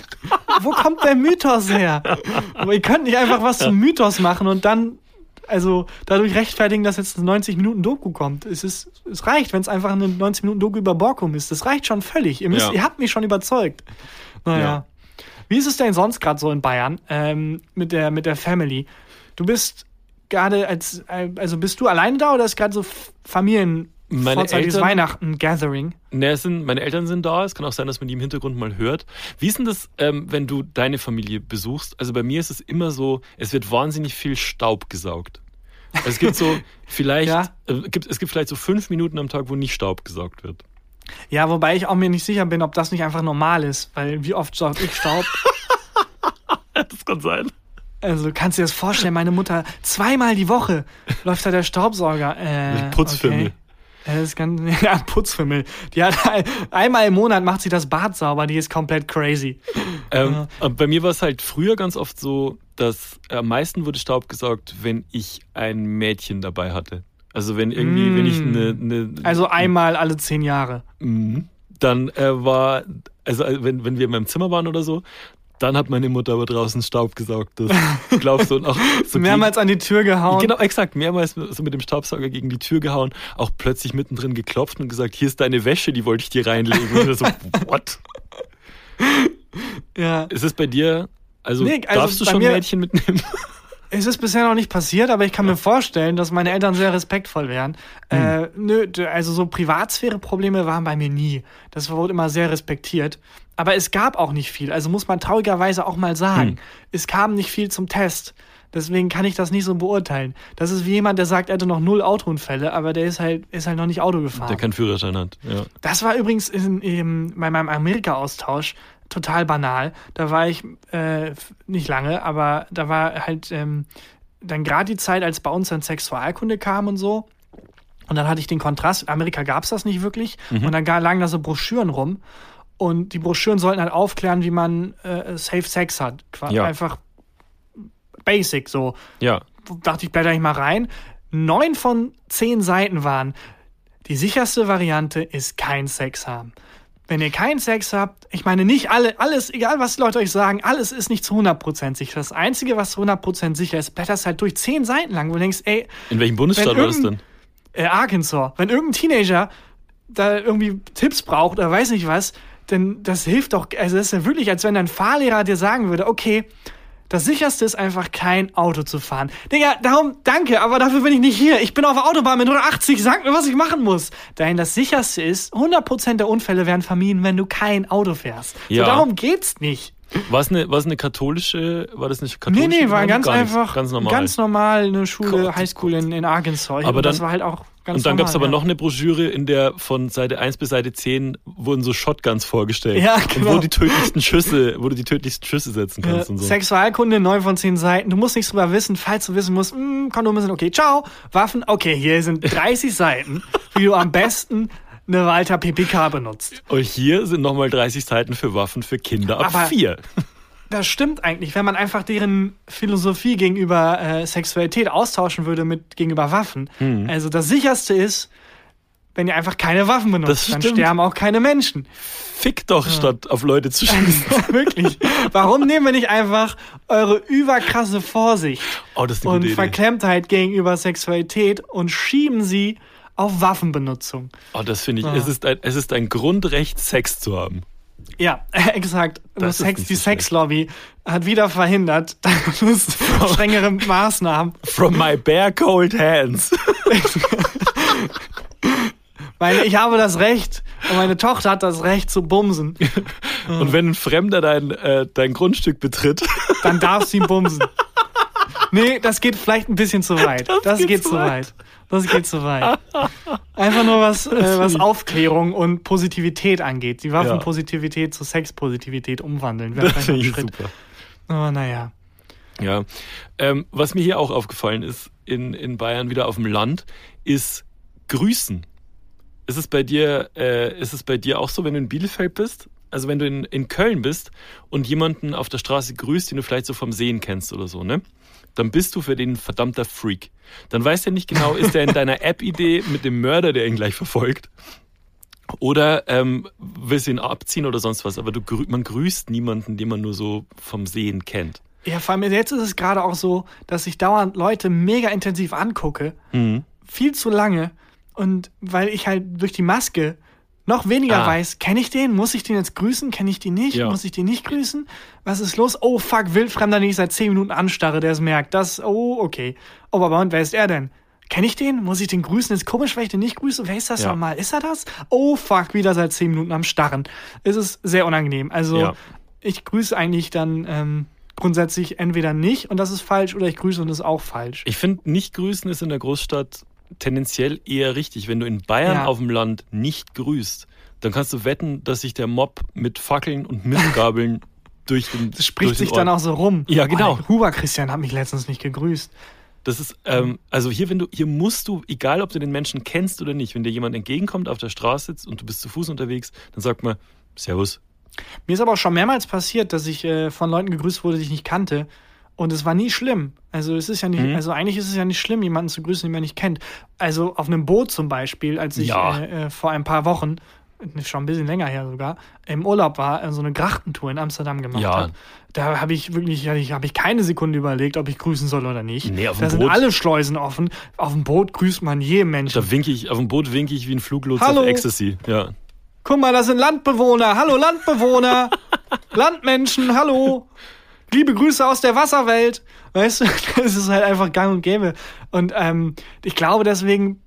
Wo kommt der Mythos her? Aber ihr könnt nicht einfach was zum Mythos machen und dann, also dadurch rechtfertigen, dass jetzt eine 90 Minuten Doku kommt. Es, ist, es reicht, wenn es einfach eine 90 Minuten Doku über Borkum ist. Das reicht schon völlig. Ihr, müsst, Ja. ihr habt mich schon überzeugt. Naja. Ja. Wie ist es denn sonst gerade so in Bayern ähm, mit, der, mit der Family? Du bist gerade als, äh, also bist du alleine da oder ist gerade so Familien Meine vorzeitiges Eltern- Weihnachten Gathering? Ne, sind, meine Eltern sind da, es kann auch sein, dass man die im Hintergrund mal hört. Wie ist denn das, ähm, wenn du deine Familie besuchst? Also bei mir ist es immer so, es wird wahnsinnig viel Staub gesaugt. Also es gibt so vielleicht, Ja. äh, gibt, es gibt vielleicht so fünf Minuten am Tag, wo nicht Staub gesaugt wird. Ja, wobei ich auch mir nicht sicher bin, ob das nicht einfach normal ist, weil wie oft saugt ich Staub? Das kann sein. Also kannst du dir das vorstellen, meine Mutter zweimal die Woche läuft da der Staubsauger. Äh, Putzfimmel. Okay. Ja, Das kann, ja, Putzfimmel. Die hat ein- einmal im Monat macht sie das Bad sauber, die ist komplett crazy. Ähm, aber Bei mir war es halt früher ganz oft so, dass am meisten wurde Staub gesaugt, wenn ich ein Mädchen dabei hatte. Also wenn irgendwie, Mm. wenn ich eine, eine Also einmal alle zehn Jahre. Mhm. Dann äh, war, also äh, wenn, wenn wir in meinem Zimmer waren oder so, dann hat meine Mutter aber draußen Staub gesaugt. Das glaubst du und auch so Mehrmals an die Tür gehauen. Genau, exakt, mehrmals so mit dem Staubsauger gegen die Tür gehauen, auch plötzlich mittendrin geklopft und gesagt, hier ist deine Wäsche, die wollte ich dir reinlegen. Und so, what? Ja. Ist es bei dir, also, Nee, also darfst du schon mir- Mädchen mitnehmen? Es ist bisher noch nicht passiert, aber ich kann mir vorstellen, dass meine Eltern sehr respektvoll wären. Äh, nö, also so Privatsphäre-Probleme waren bei mir nie. Das wurde immer sehr respektiert. Aber es gab auch nicht viel. Also muss man traurigerweise auch mal sagen. Hm. Es kam nicht viel zum Test. Deswegen kann ich das nicht so beurteilen. Das ist wie jemand, der sagt, er hatte noch null Autounfälle, aber der ist halt, ist halt noch nicht Auto gefahren. Der keinen Führerschein hat. Ja. Das war übrigens in, in, bei meinem Amerika-Austausch total banal. Da war ich äh, nicht lange, aber da war halt ähm, dann gerade die Zeit, als bei uns dann Sexualkunde kam und so. Und dann hatte ich den Kontrast, in Amerika gab es das nicht wirklich. Mhm. Und dann lagen da so Broschüren rum. Und die Broschüren sollten halt aufklären, wie man äh, Safe Sex hat. Quasi Ja. Einfach basic so. ja. Dachte ich, blätter ich mal rein. Neun von zehn Seiten waren, die sicherste Variante ist kein Sex haben. Wenn ihr keinen Sex habt, ich meine nicht alle, alles, egal was die Leute euch sagen, alles ist nicht zu 100% sicher. Das Einzige, was zu 100% sicher ist, blätterst halt durch zehn Seiten lang, wo du denkst, ey, In welchem Bundesstaat war das denn? äh, Arkansas, wenn irgendein Teenager da irgendwie Tipps braucht oder weiß nicht was, denn das hilft doch, also das ist ja wirklich, als wenn dein Fahrlehrer dir sagen würde, okay, das sicherste ist einfach kein Auto zu fahren. Digga, darum danke, aber dafür bin ich nicht hier. Ich bin auf der Autobahn mit 180, sag mir, was ich machen muss. Dahin das sicherste ist, 100% der Unfälle werden vermieden, wenn du kein Auto fährst. Ja. So, darum geht's nicht. War es eine, war eine katholische, war das nicht Nee, katholische? nee, war Gemeinde? ganz Gar nicht. einfach, Ganz normal. ganz normal eine Schule, Gott, Highschool in, in Arkansas. Aber das dann- war halt auch ganz Und dann gab es aber ja. noch eine Broschüre, in der von Seite 1 bis Seite 10 wurden so Shotguns vorgestellt. Ja, Und genau. wo die tödlichsten Schüsse, wo du die tödlichsten Schüsse setzen kannst und so. Sexualkunde, 9 von 10 Seiten. Du musst nichts drüber wissen, falls du wissen musst, mh, Kondome sind okay, ciao. Waffen, okay, hier sind 30 Seiten, wie du am besten eine Walter PPK benutzt. Und hier sind nochmal 30 Seiten für Waffen für Kinder ab Aber- 4. Das stimmt eigentlich, wenn man einfach deren Philosophie gegenüber äh, Sexualität austauschen würde mit gegenüber Waffen. Hm. Also das sicherste ist, wenn ihr einfach keine Waffen benutzt, dann sterben auch keine Menschen. Fick doch, statt auf Leute zu schießen. Wirklich. Warum nehmen wir nicht einfach eure überkrasse Vorsicht Oh, und Idee. Verklemmtheit gegenüber Sexualität und schieben sie auf Waffenbenutzung. Oh, das finde ich, Ah. es, ist ein, es ist ein Grundrecht, Sex zu haben. Ja, exakt. Das Das Sex, die. Sexlobby hat wieder verhindert, dass es strengere Maßnahmen. From my bare cold hands. Weil ich habe das Recht und meine Tochter hat das Recht zu bumsen. Und wenn ein Fremder dein, äh, dein Grundstück betritt, Dann darf sie bumsen. Nee, das geht vielleicht ein bisschen zu weit. Das, geht geht, zu zu weit. Das geht zu weit. Einfach nur was, äh, was Aufklärung und Positivität angeht. Die Waffenpositivität zu Sexpositivität umwandeln. Wäre das finde ich Schritt. super. Aber naja. Ja. Ähm, was mir hier auch aufgefallen ist, in, in Bayern wieder auf dem Land, ist Grüßen. Ist es bei dir, äh, ist es bei dir auch so, wenn du in Bielefeld bist? Also wenn du in, in Köln bist und jemanden auf der Straße grüßt, den du vielleicht so vom Sehen kennst oder so, ne? Dann bist du für den ein verdammter Freak. Dann weißt du nicht genau, ist er in deiner App-Idee mit dem Mörder, der ihn gleich verfolgt? Oder ähm, willst du ihn abziehen oder sonst was? Aber du, man grüßt niemanden, den man nur so vom Sehen kennt. Ja, vor allem jetzt ist es gerade auch so, dass ich dauernd Leute mega intensiv angucke. Mhm. Viel zu lange. Und weil ich halt durch die Maske noch weniger Ah. weiß, kenne ich den? Muss ich den jetzt grüßen? Kenne ich den nicht? Ja. Muss ich den nicht grüßen? Was ist los? Oh fuck, Wildfremder, den ich seit 10 Minuten anstarre, der es merkt. Das, oh, okay. Oh, aber und wer ist er denn? Kenne ich den? Muss ich den grüßen? Ist komisch, wenn ich den nicht grüße. Wer ist das Ja. nochmal? Ist er das? Oh fuck, wieder seit 10 Minuten am Starren. Es ist sehr unangenehm. Also, Ja. ich grüße eigentlich dann ähm, grundsätzlich entweder nicht und das ist falsch oder ich grüße und das ist auch falsch. Ich finde, nicht grüßen ist in der Großstadt tendenziell eher richtig. Wenn du in Bayern Ja. auf dem Land nicht grüßt, dann kannst du wetten, dass sich der Mob mit Fackeln und Mistgabeln durch den Das spricht durch den sich dann Ort- auch so rum. Ja, genau. Oh, Huber Christian hat mich letztens nicht gegrüßt. Das ist, ähm, also hier, wenn du, hier musst du, egal ob du den Menschen kennst oder nicht, wenn dir jemand entgegenkommt, auf der Straße sitzt und du bist zu Fuß unterwegs, dann sagt man Servus. Mir ist aber auch schon mehrmals passiert, dass ich äh, von Leuten gegrüßt wurde, die ich nicht kannte. Und es war nie schlimm. Also es ist ja nicht, Mhm. also eigentlich ist es ja nicht schlimm, jemanden zu grüßen, den man nicht kennt. Also auf einem Boot zum Beispiel, als ich Ja. äh, äh, vor ein paar Wochen, schon ein bisschen länger her sogar, im Urlaub war, äh, so eine Grachtentour in Amsterdam gemacht Ja. habe. Da habe ich wirklich, habe ich, keine Sekunde überlegt, ob ich grüßen soll oder nicht. Nee, auf dem da sind Boot- alle Schleusen offen. Auf dem Boot grüßt man jeden Menschen. Da winke ich, auf dem Boot winke ich wie ein Fluglotse Hallo. auf Ecstasy. Ja. Guck mal, das sind Landbewohner. Hallo Landbewohner. Landmenschen, hallo. Liebe Grüße aus der Wasserwelt. Weißt du, das ist halt einfach gang und gäbe. Und ähm, ich glaube deswegen,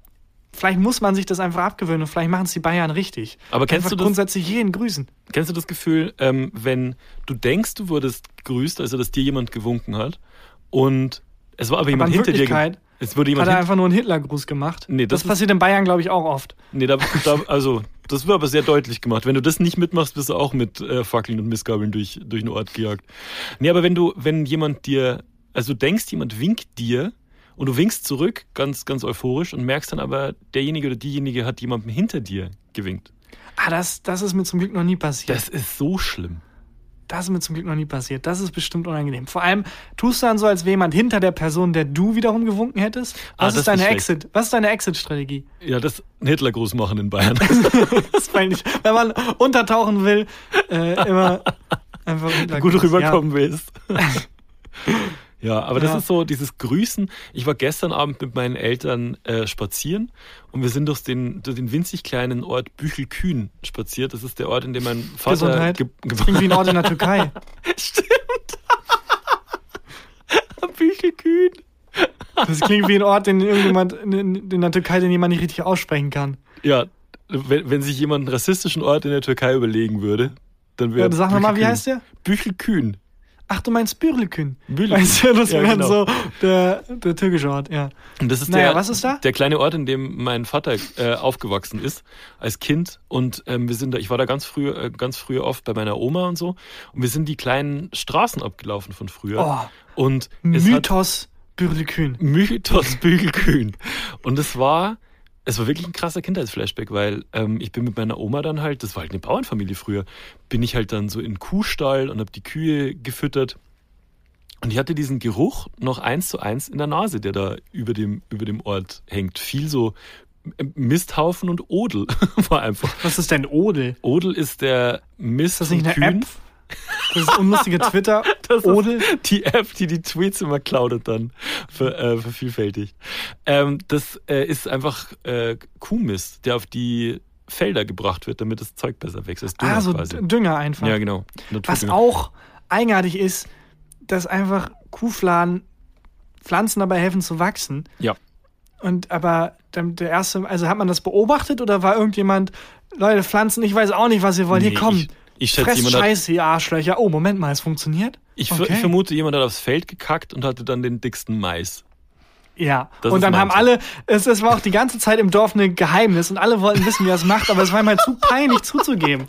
vielleicht muss man sich das einfach abgewöhnen und vielleicht machen es die Bayern richtig. Aber kennst einfach du das- grundsätzlich jeden grüßen. Kennst du das Gefühl, ähm, wenn du denkst, du wurdest gegrüßt, also dass dir jemand gewunken hat und Es war aber Aber jemand in hinter dir. Es wurde hat jemand er hin einfach nur einen Hitlergruß gemacht. Nee, das das passiert in Bayern, glaube ich, auch oft. Nee, da, da, also, das wird aber sehr deutlich gemacht. Wenn du das nicht mitmachst, bist du auch mit äh, Fackeln und Missgabeln durch, durch den Ort gejagt. Nee, aber wenn du, wenn jemand dir, also du denkst, jemand winkt dir und du winkst zurück, ganz, ganz euphorisch und merkst dann aber, derjenige oder diejenige hat jemandem hinter dir gewinkt. Ah, das, das ist mir zum Glück noch nie passiert. Das ist so schlimm. Das ist mir zum Glück noch nie passiert. Das ist bestimmt unangenehm. Vor allem tust du dann so, als wäre jemand hinter der Person, der du wiederum gewunken hättest. Ah, Was das ist deine Exit? Was ist deine Exit-Strategie? Ja, das Hitlergruß machen in Bayern. Das meine ich. Wenn man untertauchen will, äh, immer einfach gut rüberkommen willst. Ja, aber das Ja. ist so dieses Grüßen. Ich war gestern Abend mit meinen Eltern äh, spazieren und wir sind durch den, durch den winzig kleinen Ort Büchelkühn spaziert. Das ist der Ort, in dem mein Vater Gesundheit. ge ge Klingt wie ein Ort in der Türkei. Stimmt. Büchelkühn. Das klingt wie ein Ort, den irgendjemand in, in der Türkei, den jemand nicht richtig aussprechen kann. Ja, wenn, wenn sich jemand einen rassistischen Ort in der Türkei überlegen würde, dann wäre Ja, sag mal, wie heißt der? Büchelkühn. Ach, du meinst Bürlekün. Bürlekün. Weißt du, das Ja, wäre genau. so der, der türkische Ort, ja. Und das ist Naja, der, was ist da? Der kleine Ort, in dem mein Vater äh, aufgewachsen ist als Kind. Und ähm, wir sind da, ich war da ganz früh, äh, ganz früh oft bei meiner Oma und so. Und wir sind die kleinen Straßen abgelaufen von früher. Oh, Und Mythos Bürlekün. Mythos Bügelkühn. Und es war, es war wirklich ein krasser Kindheitsflashback, weil ähm, ich bin mit meiner Oma dann halt, das war halt eine Bauernfamilie früher, bin ich halt dann so in den Kuhstall und habe die Kühe gefüttert. Und ich hatte diesen Geruch noch eins zu eins in der Nase, der da über dem, über dem Ort hängt. Viel so Misthaufen und Odel war einfach. Was ist denn Odel? Odel ist der Mist Ist das nicht eine Kühen. App? Das ist unlustige Twitter. Das Odel? die App, die die Tweets immer cloudet dann, ver, äh, vervielfältigt. Ähm, das äh, ist einfach äh, Kuhmist, der auf die Felder gebracht wird, damit das Zeug besser wächst. Das ist Dünger Ah, so quasi. Dünger einfach. Ja, genau. Was Naturdünger. auch eigenartig ist, dass einfach Kuhfladen Pflanzen dabei helfen zu wachsen. Ja. Und aber der erste, also hat man das beobachtet oder war irgendjemand, Leute, Pflanzen, ich weiß auch nicht, was ihr wollt. Nee, Hier komm, ich- schätze, fress jemand hat- Scheiße, ihr Arschlöcher. Oh, Moment mal, es funktioniert. Ich, Okay. ich vermute, jemand hat aufs Feld gekackt und hatte dann den dicksten Mais. Ja, Das und dann haben Tipp. alle, es, es war auch die ganze Zeit im Dorf ein Geheimnis und alle wollten wissen, wie er es macht, aber es war halt zu peinlich zuzugeben.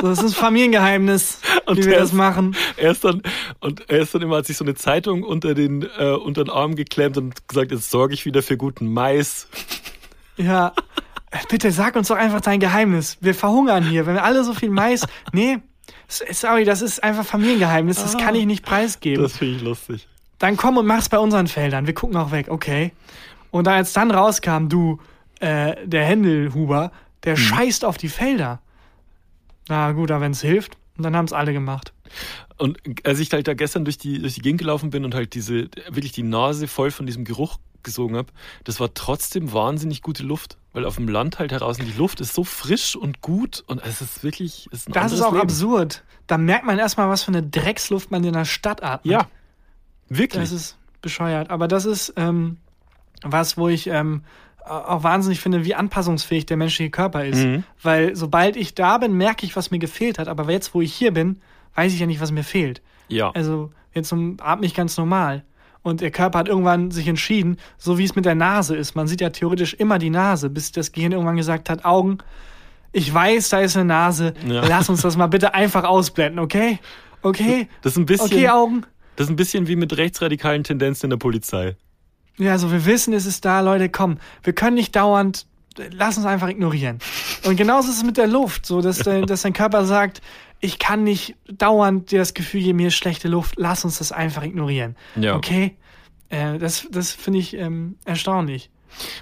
So, das ist ein Familiengeheimnis, Und wie wir das ist- machen. Er ist dann, und er ist dann immer, hat sich so eine Zeitung unter den, äh, unter den Arm geklemmt und gesagt, jetzt sorge ich wieder für guten Mais. Ja. Bitte sag uns doch einfach dein Geheimnis. Wir verhungern hier. Wenn wir alle so viel Mais. Nee, sorry, das ist einfach Familiengeheimnis. Das kann ich nicht preisgeben. Das finde ich lustig. Dann komm und mach's bei unseren Feldern. Wir gucken auch weg, okay? Und da als dann rauskam, du, äh, der Händelhuber, der scheißt auf die Felder. Na gut, aber wenn's hilft. Und dann haben's alle gemacht. Und als ich halt da gestern durch die, durch die Gegend gelaufen bin und halt diese, wirklich die Nase voll von diesem Geruch gesogen habe, das war trotzdem wahnsinnig gute Luft. Weil auf dem Land halt heraus die Luft ist so frisch und gut und es ist wirklich, es ist ein Das ist auch Leben. absurd. Da merkt man erstmal, was für eine Drecksluft man in der Stadt atmet. Ja, wirklich. Das ist bescheuert. Aber das ist ähm, was, wo ich ähm, auch wahnsinnig finde, wie anpassungsfähig der menschliche Körper ist. Mhm. Weil sobald ich da bin, merke ich, was mir gefehlt hat. Aber jetzt, wo ich hier bin, weiß ich ja nicht, was mir fehlt. ja. Also jetzt atme ich ganz normal. Und der Körper hat irgendwann sich entschieden, so wie es mit der Nase ist. Man sieht ja theoretisch immer die Nase, bis das Gehirn irgendwann gesagt hat, Augen, ich weiß, da ist eine Nase, Ja. lass uns das mal bitte einfach ausblenden, okay? Okay? Das ist ein bisschen, Okay, Augen? das ist ein bisschen wie mit rechtsradikalen Tendenzen in der Polizei. Ja, also wir wissen, es ist da, Leute, komm, wir können nicht dauernd, lass uns einfach ignorieren. Und genauso ist es mit der Luft, so dass, dein, dass dein Körper sagt, ich kann nicht dauernd dir das Gefühl geben, mir ist schlechte Luft, lass uns das einfach ignorieren. Ja. Okay? Äh, das das finde ich ähm, erstaunlich.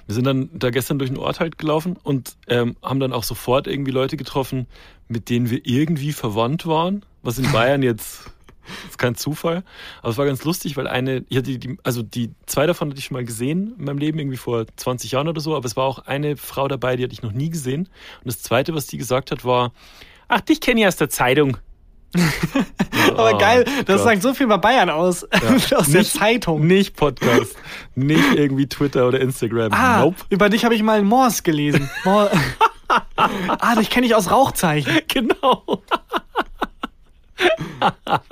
Wir sind dann da gestern durch den Ort halt gelaufen und ähm, haben dann auch sofort irgendwie Leute getroffen, mit denen wir irgendwie verwandt waren, was in Bayern jetzt ist kein Zufall. Aber es war ganz lustig, weil eine, ich hatte die, also die zwei davon hatte ich schon mal gesehen in meinem Leben, irgendwie vor 20 Jahren oder so, aber es war auch eine Frau dabei, die hatte ich noch nie gesehen. Und das zweite, was die gesagt hat, war, ach, dich kenne ich aus der Zeitung. Aber Oh geil, das Gott. sagt so viel über Bayern aus. aus der Nicht- Zeitung. Nicht Podcast, nicht irgendwie Twitter oder Instagram. Ah, Nope. über dich habe ich mal in Morse gelesen. Mor ah, dich kenne ich aus Rauchzeichen. Genau.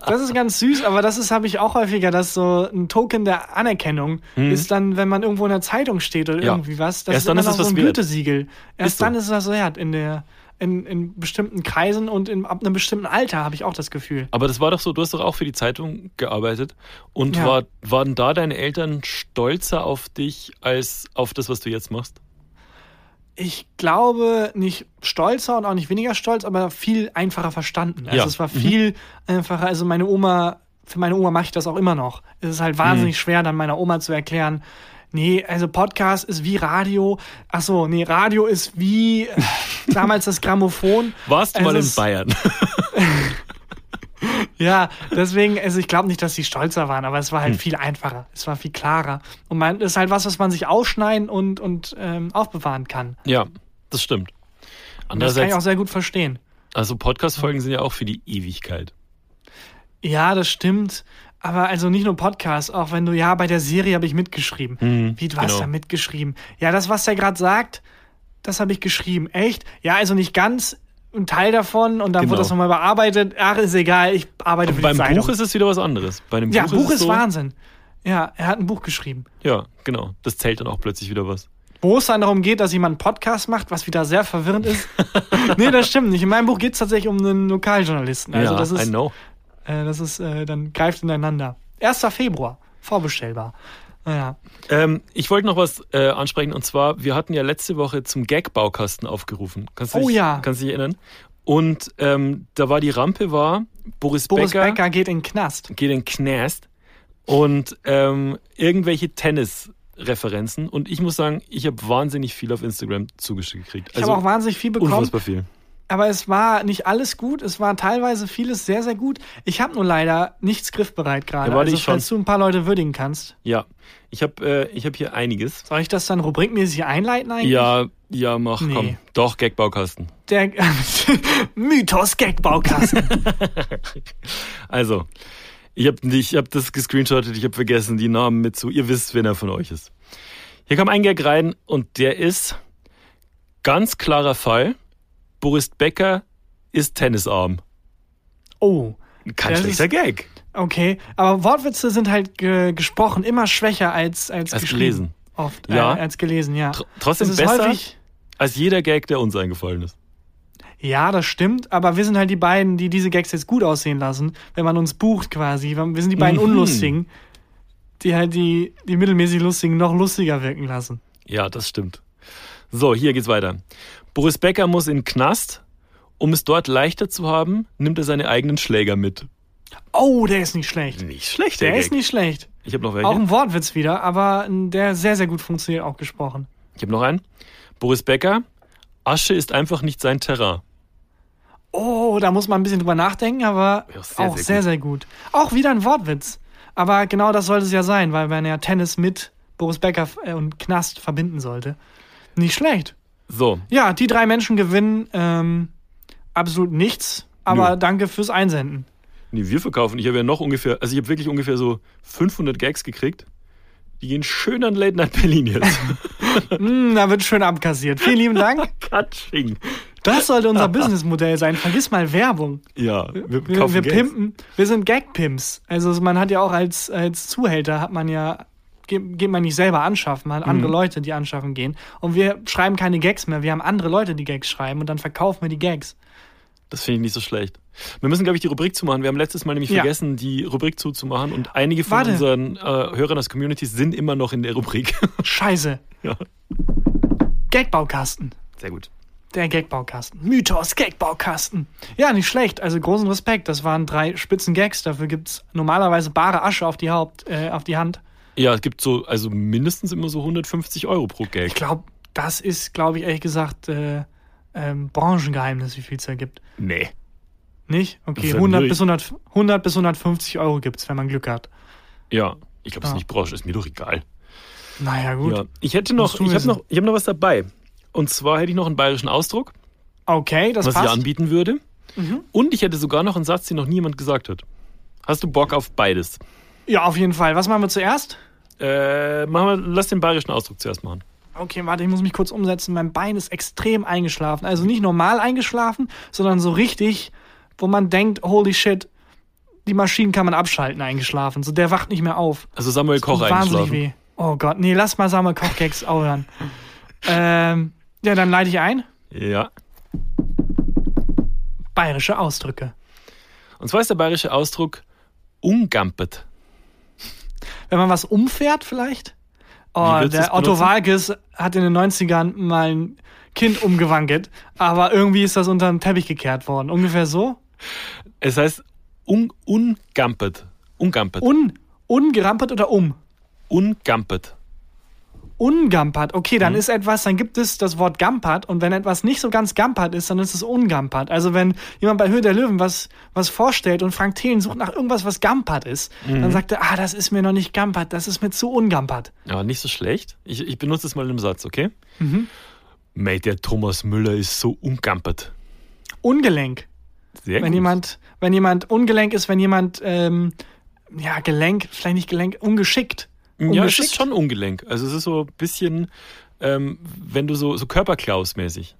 Das ist ganz süß, aber das ist, habe ich auch häufiger, dass so ein Token der Anerkennung ist dann, wenn man irgendwo in der Zeitung steht oder. Ja. irgendwie was. Das Erst ist dann ist es so was ein wert. Gütesiegel. Erst Ist so. dann ist es was wert in der, in, in bestimmten Kreisen und in, ab einem bestimmten Alter, habe ich auch das Gefühl. Aber das war doch so, du hast doch auch für die Zeitung gearbeitet. Und Ja. war, waren da deine Eltern stolzer auf dich als auf das, was du jetzt machst? Ich glaube, nicht stolzer und auch nicht weniger stolz, aber viel einfacher verstanden. Also Ja. es war Mhm. viel einfacher. Also meine Oma, für meine Oma mache ich das auch immer noch. Es ist halt Mhm. wahnsinnig schwer, dann meiner Oma zu erklären, nee, also Podcast ist wie Radio. Ach so, nee, Radio ist wie damals das Grammophon. Warst du Also mal in Bayern? Ja, deswegen, also ich glaube nicht, dass sie stolzer waren, aber es war halt Hm. viel einfacher. Es war viel klarer. Und man das ist halt was, was man sich ausschneiden und, und ähm, aufbewahren kann. ja, das stimmt. Das kann ich auch sehr gut verstehen. also Podcast-Folgen sind ja auch für die Ewigkeit. Ja, das stimmt. Aber also nicht nur Podcast, auch wenn du, ja, bei der Serie habe ich mitgeschrieben. Mhm, Wie, du hast genau. da mitgeschrieben. Ja, das, was der gerade sagt, das habe ich geschrieben. Echt? Ja, also nicht ganz ein Teil davon und dann Genau. wurde das nochmal bearbeitet. Ach, ist egal, ich arbeite für Beim die Zeitung. Buch ist es wieder was anderes. Bei einem ja, Buch, Buch ist, ist, so, Wahnsinn. Ja, er hat ein Buch geschrieben. Ja, genau. Das zählt dann auch plötzlich wieder was. Wo es dann darum geht, dass jemand einen Podcast macht, was wieder sehr verwirrend ist. nee, das stimmt nicht. In meinem Buch geht es tatsächlich um einen Lokaljournalisten. Also ja, das ist, I know. Äh, das ist, äh, dann greift ineinander. 1. Februar, vorbestellbar. Naja. Ähm, ich wollte noch was äh, ansprechen und zwar, wir hatten ja letzte Woche zum Gag-Baukasten aufgerufen. Kannst du Oh dich, ja. Kannst du dich erinnern? Und ähm, da war die Rampe war, Boris, Boris Becker, Becker geht in den Knast. geht in den Knast und ähm, irgendwelche Tennis-Referenzen. Und ich muss sagen, ich habe wahnsinnig viel auf Instagram zugeschickt gekriegt. Ich habe auch wahnsinnig viel bekommen, unfassbar viel. Aber es war nicht alles gut. Es war teilweise vieles sehr, sehr gut. Ich habe nur leider nichts griffbereit gerade. Ja, also, ich schon. falls du ein paar Leute würdigen kannst. Ja, ich habe äh, ich hab hier einiges. Soll ich das dann rubrikmäßig einleiten eigentlich? Ja, ja, mach, Nee. komm. Doch, Gag-Baukasten. Der Mythos Gagbaukasten. Also, ich habe ich hab das gescreenshottet, ich habe vergessen, die Namen mit zu. Ihr wisst, wer er von euch ist. Hier kam ein Gag rein und der ist ganz klarer Fall. Boris Becker ist tennisarm. Oh. Kein schlechter ist- Gag. Okay, aber Wortwitze sind halt ge gesprochen immer schwächer als, als, Als gelesen. Oft, Ja. äh, als gelesen, ja. Tr trotzdem besser als jeder Gag, der uns eingefallen ist. ja, das stimmt, aber wir sind halt die beiden, die diese Gags jetzt gut aussehen lassen, wenn man uns bucht quasi. Wir sind die beiden Mhm. Unlustigen, die halt die, die mittelmäßig Lustigen noch lustiger wirken lassen. Ja, das stimmt. So, hier geht's weiter. Boris Becker muss in den Knast. Um es dort leichter zu haben, nimmt er seine eigenen Schläger mit. Oh, der ist nicht schlecht. Nicht schlecht, Der der, ist Gag. nicht schlecht. Ich habe noch welche. Auch ein Wortwitz wieder, aber der sehr, sehr gut funktioniert, auch gesprochen. Ich habe noch einen. Boris Becker. Asche ist einfach nicht sein Terrain. Oh, da muss man ein bisschen drüber nachdenken, aber Ja, sehr, auch sehr sehr, gut. sehr gut. Auch wieder ein Wortwitz. Aber genau das sollte es ja sein, weil man ja Tennis mit Boris Becker äh, und Knast verbinden sollte. Nicht schlecht. So, Ja, die drei Menschen gewinnen ähm, absolut nichts, aber Nö. danke fürs Einsenden. nee, wir verkaufen. Ich habe ja noch ungefähr, also ich habe wirklich ungefähr so 500 Gags gekriegt. Die gehen schön an Late Night Berlin jetzt. Mm, da wird schön abkassiert. Vielen lieben Dank. Katsching. Das sollte unser Businessmodell sein. Vergiss mal Werbung. Ja, wir Wir, wir pimpen. Wir sind Gag-Pimps. Also man hat ja auch als, als Zuhälter hat man ja geht, geht man nicht selber anschaffen, man hat Mhm. andere Leute, die anschaffen gehen. Und wir schreiben keine Gags mehr. Wir haben andere Leute, die Gags schreiben und dann verkaufen wir die Gags. Das finde ich nicht so schlecht. Wir müssen, glaube ich, die Rubrik zumachen. Wir haben letztes Mal nämlich Ja. vergessen, die Rubrik zuzumachen und einige von Warte. unseren äh, Hörern aus Communities sind immer noch in der Rubrik. Scheiße. ja. Gagbaukasten. Sehr gut. Der Gagbaukasten. Mythos Gagbaukasten. Ja, nicht schlecht. Also großen Respekt. Das waren drei spitzen Gags. Dafür gibt's normalerweise bare Asche auf die Haupt, äh, auf die Hand. Ja, es gibt so, also mindestens immer so 150 Euro pro Gag. Ich glaube, das ist, glaube ich, ehrlich gesagt, äh, ähm, Branchengeheimnis, wie viel es da gibt. Nee. Nicht? Okay, Wenn 100 nicht. bis, 100, 100 bis 150 Euro gibt's, wenn man Glück hat. Ja, ich glaube, es ist Ja. nicht Branche, ist mir doch egal. Naja, gut. Ja. Ich hätte noch, ich habe noch, ich habe noch was dabei. Und zwar hätte ich noch einen bayerischen Ausdruck, Okay, das was ich passt. anbieten würde. Mhm. Und ich hätte sogar noch einen Satz, den noch niemand gesagt hat. Hast du Bock auf beides? Ja, auf jeden Fall. Was machen wir zuerst? Äh, machen wir, lass den bayerischen Ausdruck zuerst machen. Okay, warte, ich muss mich kurz umsetzen. Mein Bein ist extrem eingeschlafen. Also nicht normal eingeschlafen, sondern so richtig, wo man denkt, holy shit, die Maschinen kann man abschalten, eingeschlafen. So, der wacht nicht mehr auf. Also Samuel Koch Tut wahnsinnig eingeschlafen. weh. Oh Gott, nee, lass mal Samuel Koch-Gags aufhören. ähm, ja, dann leite ich ein. Ja. Bayerische Ausdrücke. Und zwar ist der bayerische Ausdruck ungampet. Wenn man was umfährt, vielleicht? Oh, der Otto? Walkes hat in den 90ern mal ein Kind umgewankelt, aber irgendwie ist das unter den Teppich gekehrt worden. Ungefähr so? Es heißt un, ungampet. Ungampet. Un, ungerampert oder um? ungampet. Ungampert. Okay, Mhm. dann ist etwas, dann gibt es das Wort gampert und wenn etwas nicht so ganz gampert ist, dann ist es ungampert. Also wenn jemand bei Höhe der Löwen was, was vorstellt und Frank Thelen sucht nach irgendwas, was gampert ist, Mhm. dann sagt er, ah, das ist mir noch nicht gampert, das ist mir zu ungampert. Aber nicht so schlecht. Ich, ich benutze es mal in einem Satz, okay? Mhm. Mate, der Thomas Müller ist so ungampert. Ungelenk. Sehr wenn gut. jemand, wenn jemand ungelenk ist, wenn jemand, ähm, ja, Gelenk, vielleicht nicht Gelenk, ungeschickt. Ja, es ist schon ungelenk. Also es ist so ein bisschen, ähm, wenn du so, so Körperklaus-mäßig.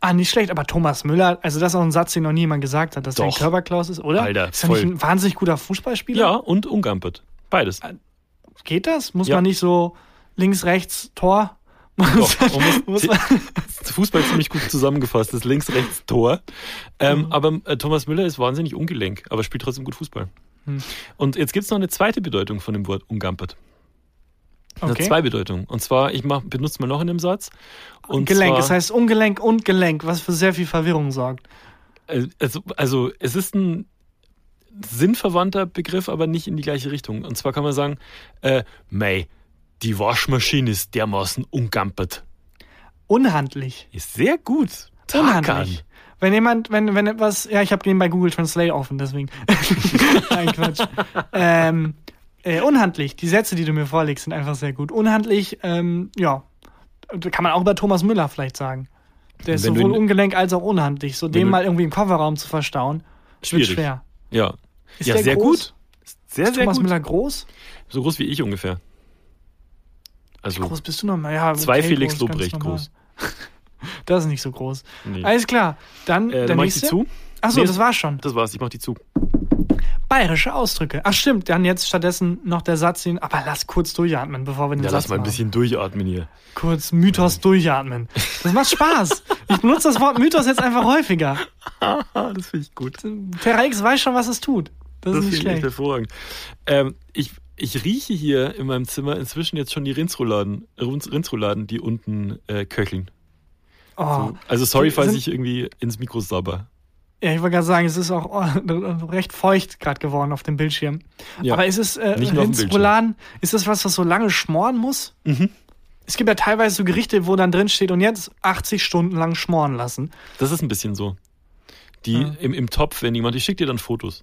Ah, nicht schlecht, aber Thomas Müller, also das ist auch ein Satz, den noch nie jemand gesagt hat, dass er ein. Körperklaus ist, oder? Alter, ist er nicht ein wahnsinnig guter Fußballspieler? Ja, und ungampet. Beides. Geht das? Muss Ja. man nicht so links, rechts, Tor? Doch, muss, Fußball ziemlich gut zusammengefasst. Das links, rechts, Tor. Ähm, Mhm. Aber äh, Thomas Müller ist wahnsinnig ungelenk, aber spielt trotzdem gut Fußball. Hm. Und jetzt gibt es noch eine zweite Bedeutung von dem Wort ungampert. Das hat Okay. zwei Bedeutungen. Und zwar, ich mach, benutze mal noch in dem Satz. Und Gelenk, zwar, das heißt Ungelenk und Gelenk, was für sehr viel Verwirrung sorgt. äh, also, also es ist ein sinnverwandter Begriff, aber nicht in die gleiche Richtung. Und zwar kann man sagen, äh, mei, die Waschmaschine ist dermaßen ungampert. Unhandlich. Ist sehr gut. Tarkan. Unhandlich. Wenn jemand, wenn, wenn etwas, ja, ich habe den bei Google Translate offen, deswegen. Nein, Quatsch. ähm, äh, unhandlich. Die Sätze, die du mir vorlegst, sind einfach sehr gut. Unhandlich, ähm, ja, kann man auch bei Thomas Müller vielleicht sagen. Der ist sowohl ungelenk als auch unhandlich. So du- mal irgendwie im Kofferraum zu verstauen, wird Schwierig. schwer. Ja. Ist ja, der sehr groß? gut. Sehr, Ist sehr Thomas gut. Müller groß? So groß wie ich ungefähr. Also Groß bist du noch mal? Ja, zwei okay, Felix groß, Lobrecht groß. Das ist nicht so groß. Nee. Alles klar. Dann äh, der mach ich die nächste. zu. Achso, Nee, das war's schon. Das war's, ich mach die zu. Bayerische Ausdrücke. Ach stimmt, dann jetzt stattdessen noch der Satz, den, aber lass kurz durchatmen, bevor wir den Ja, Satz lass mal ein machen. bisschen durchatmen hier. Kurz Mythos durchatmen. Das macht Spaß. ich benutze das Wort Mythos jetzt einfach häufiger. das finde ich gut. Terra X weiß schon, was es tut. Das, Das ist nicht finde ich echt schlecht. hervorragend. Ähm, ich, ich rieche hier in meinem Zimmer inzwischen jetzt schon die Rindsrouladen, Rinds- Rindsrouladen die unten äh, köcheln. Oh. Also sorry, falls ich irgendwie ins Mikro sabber. Ja, ich wollte gerade sagen, es ist auch oh, recht feucht gerade geworden auf dem Bildschirm. Ja. Aber ist es äh, Rindsrouladen, ist das was, was so lange schmoren muss? Mhm. Es gibt ja teilweise so Gerichte, wo dann drin steht und jetzt 80 Stunden lang schmoren lassen. Das ist ein bisschen so. Die Ja. im, im Topf, wenn jemand, ich schicke dir dann Fotos.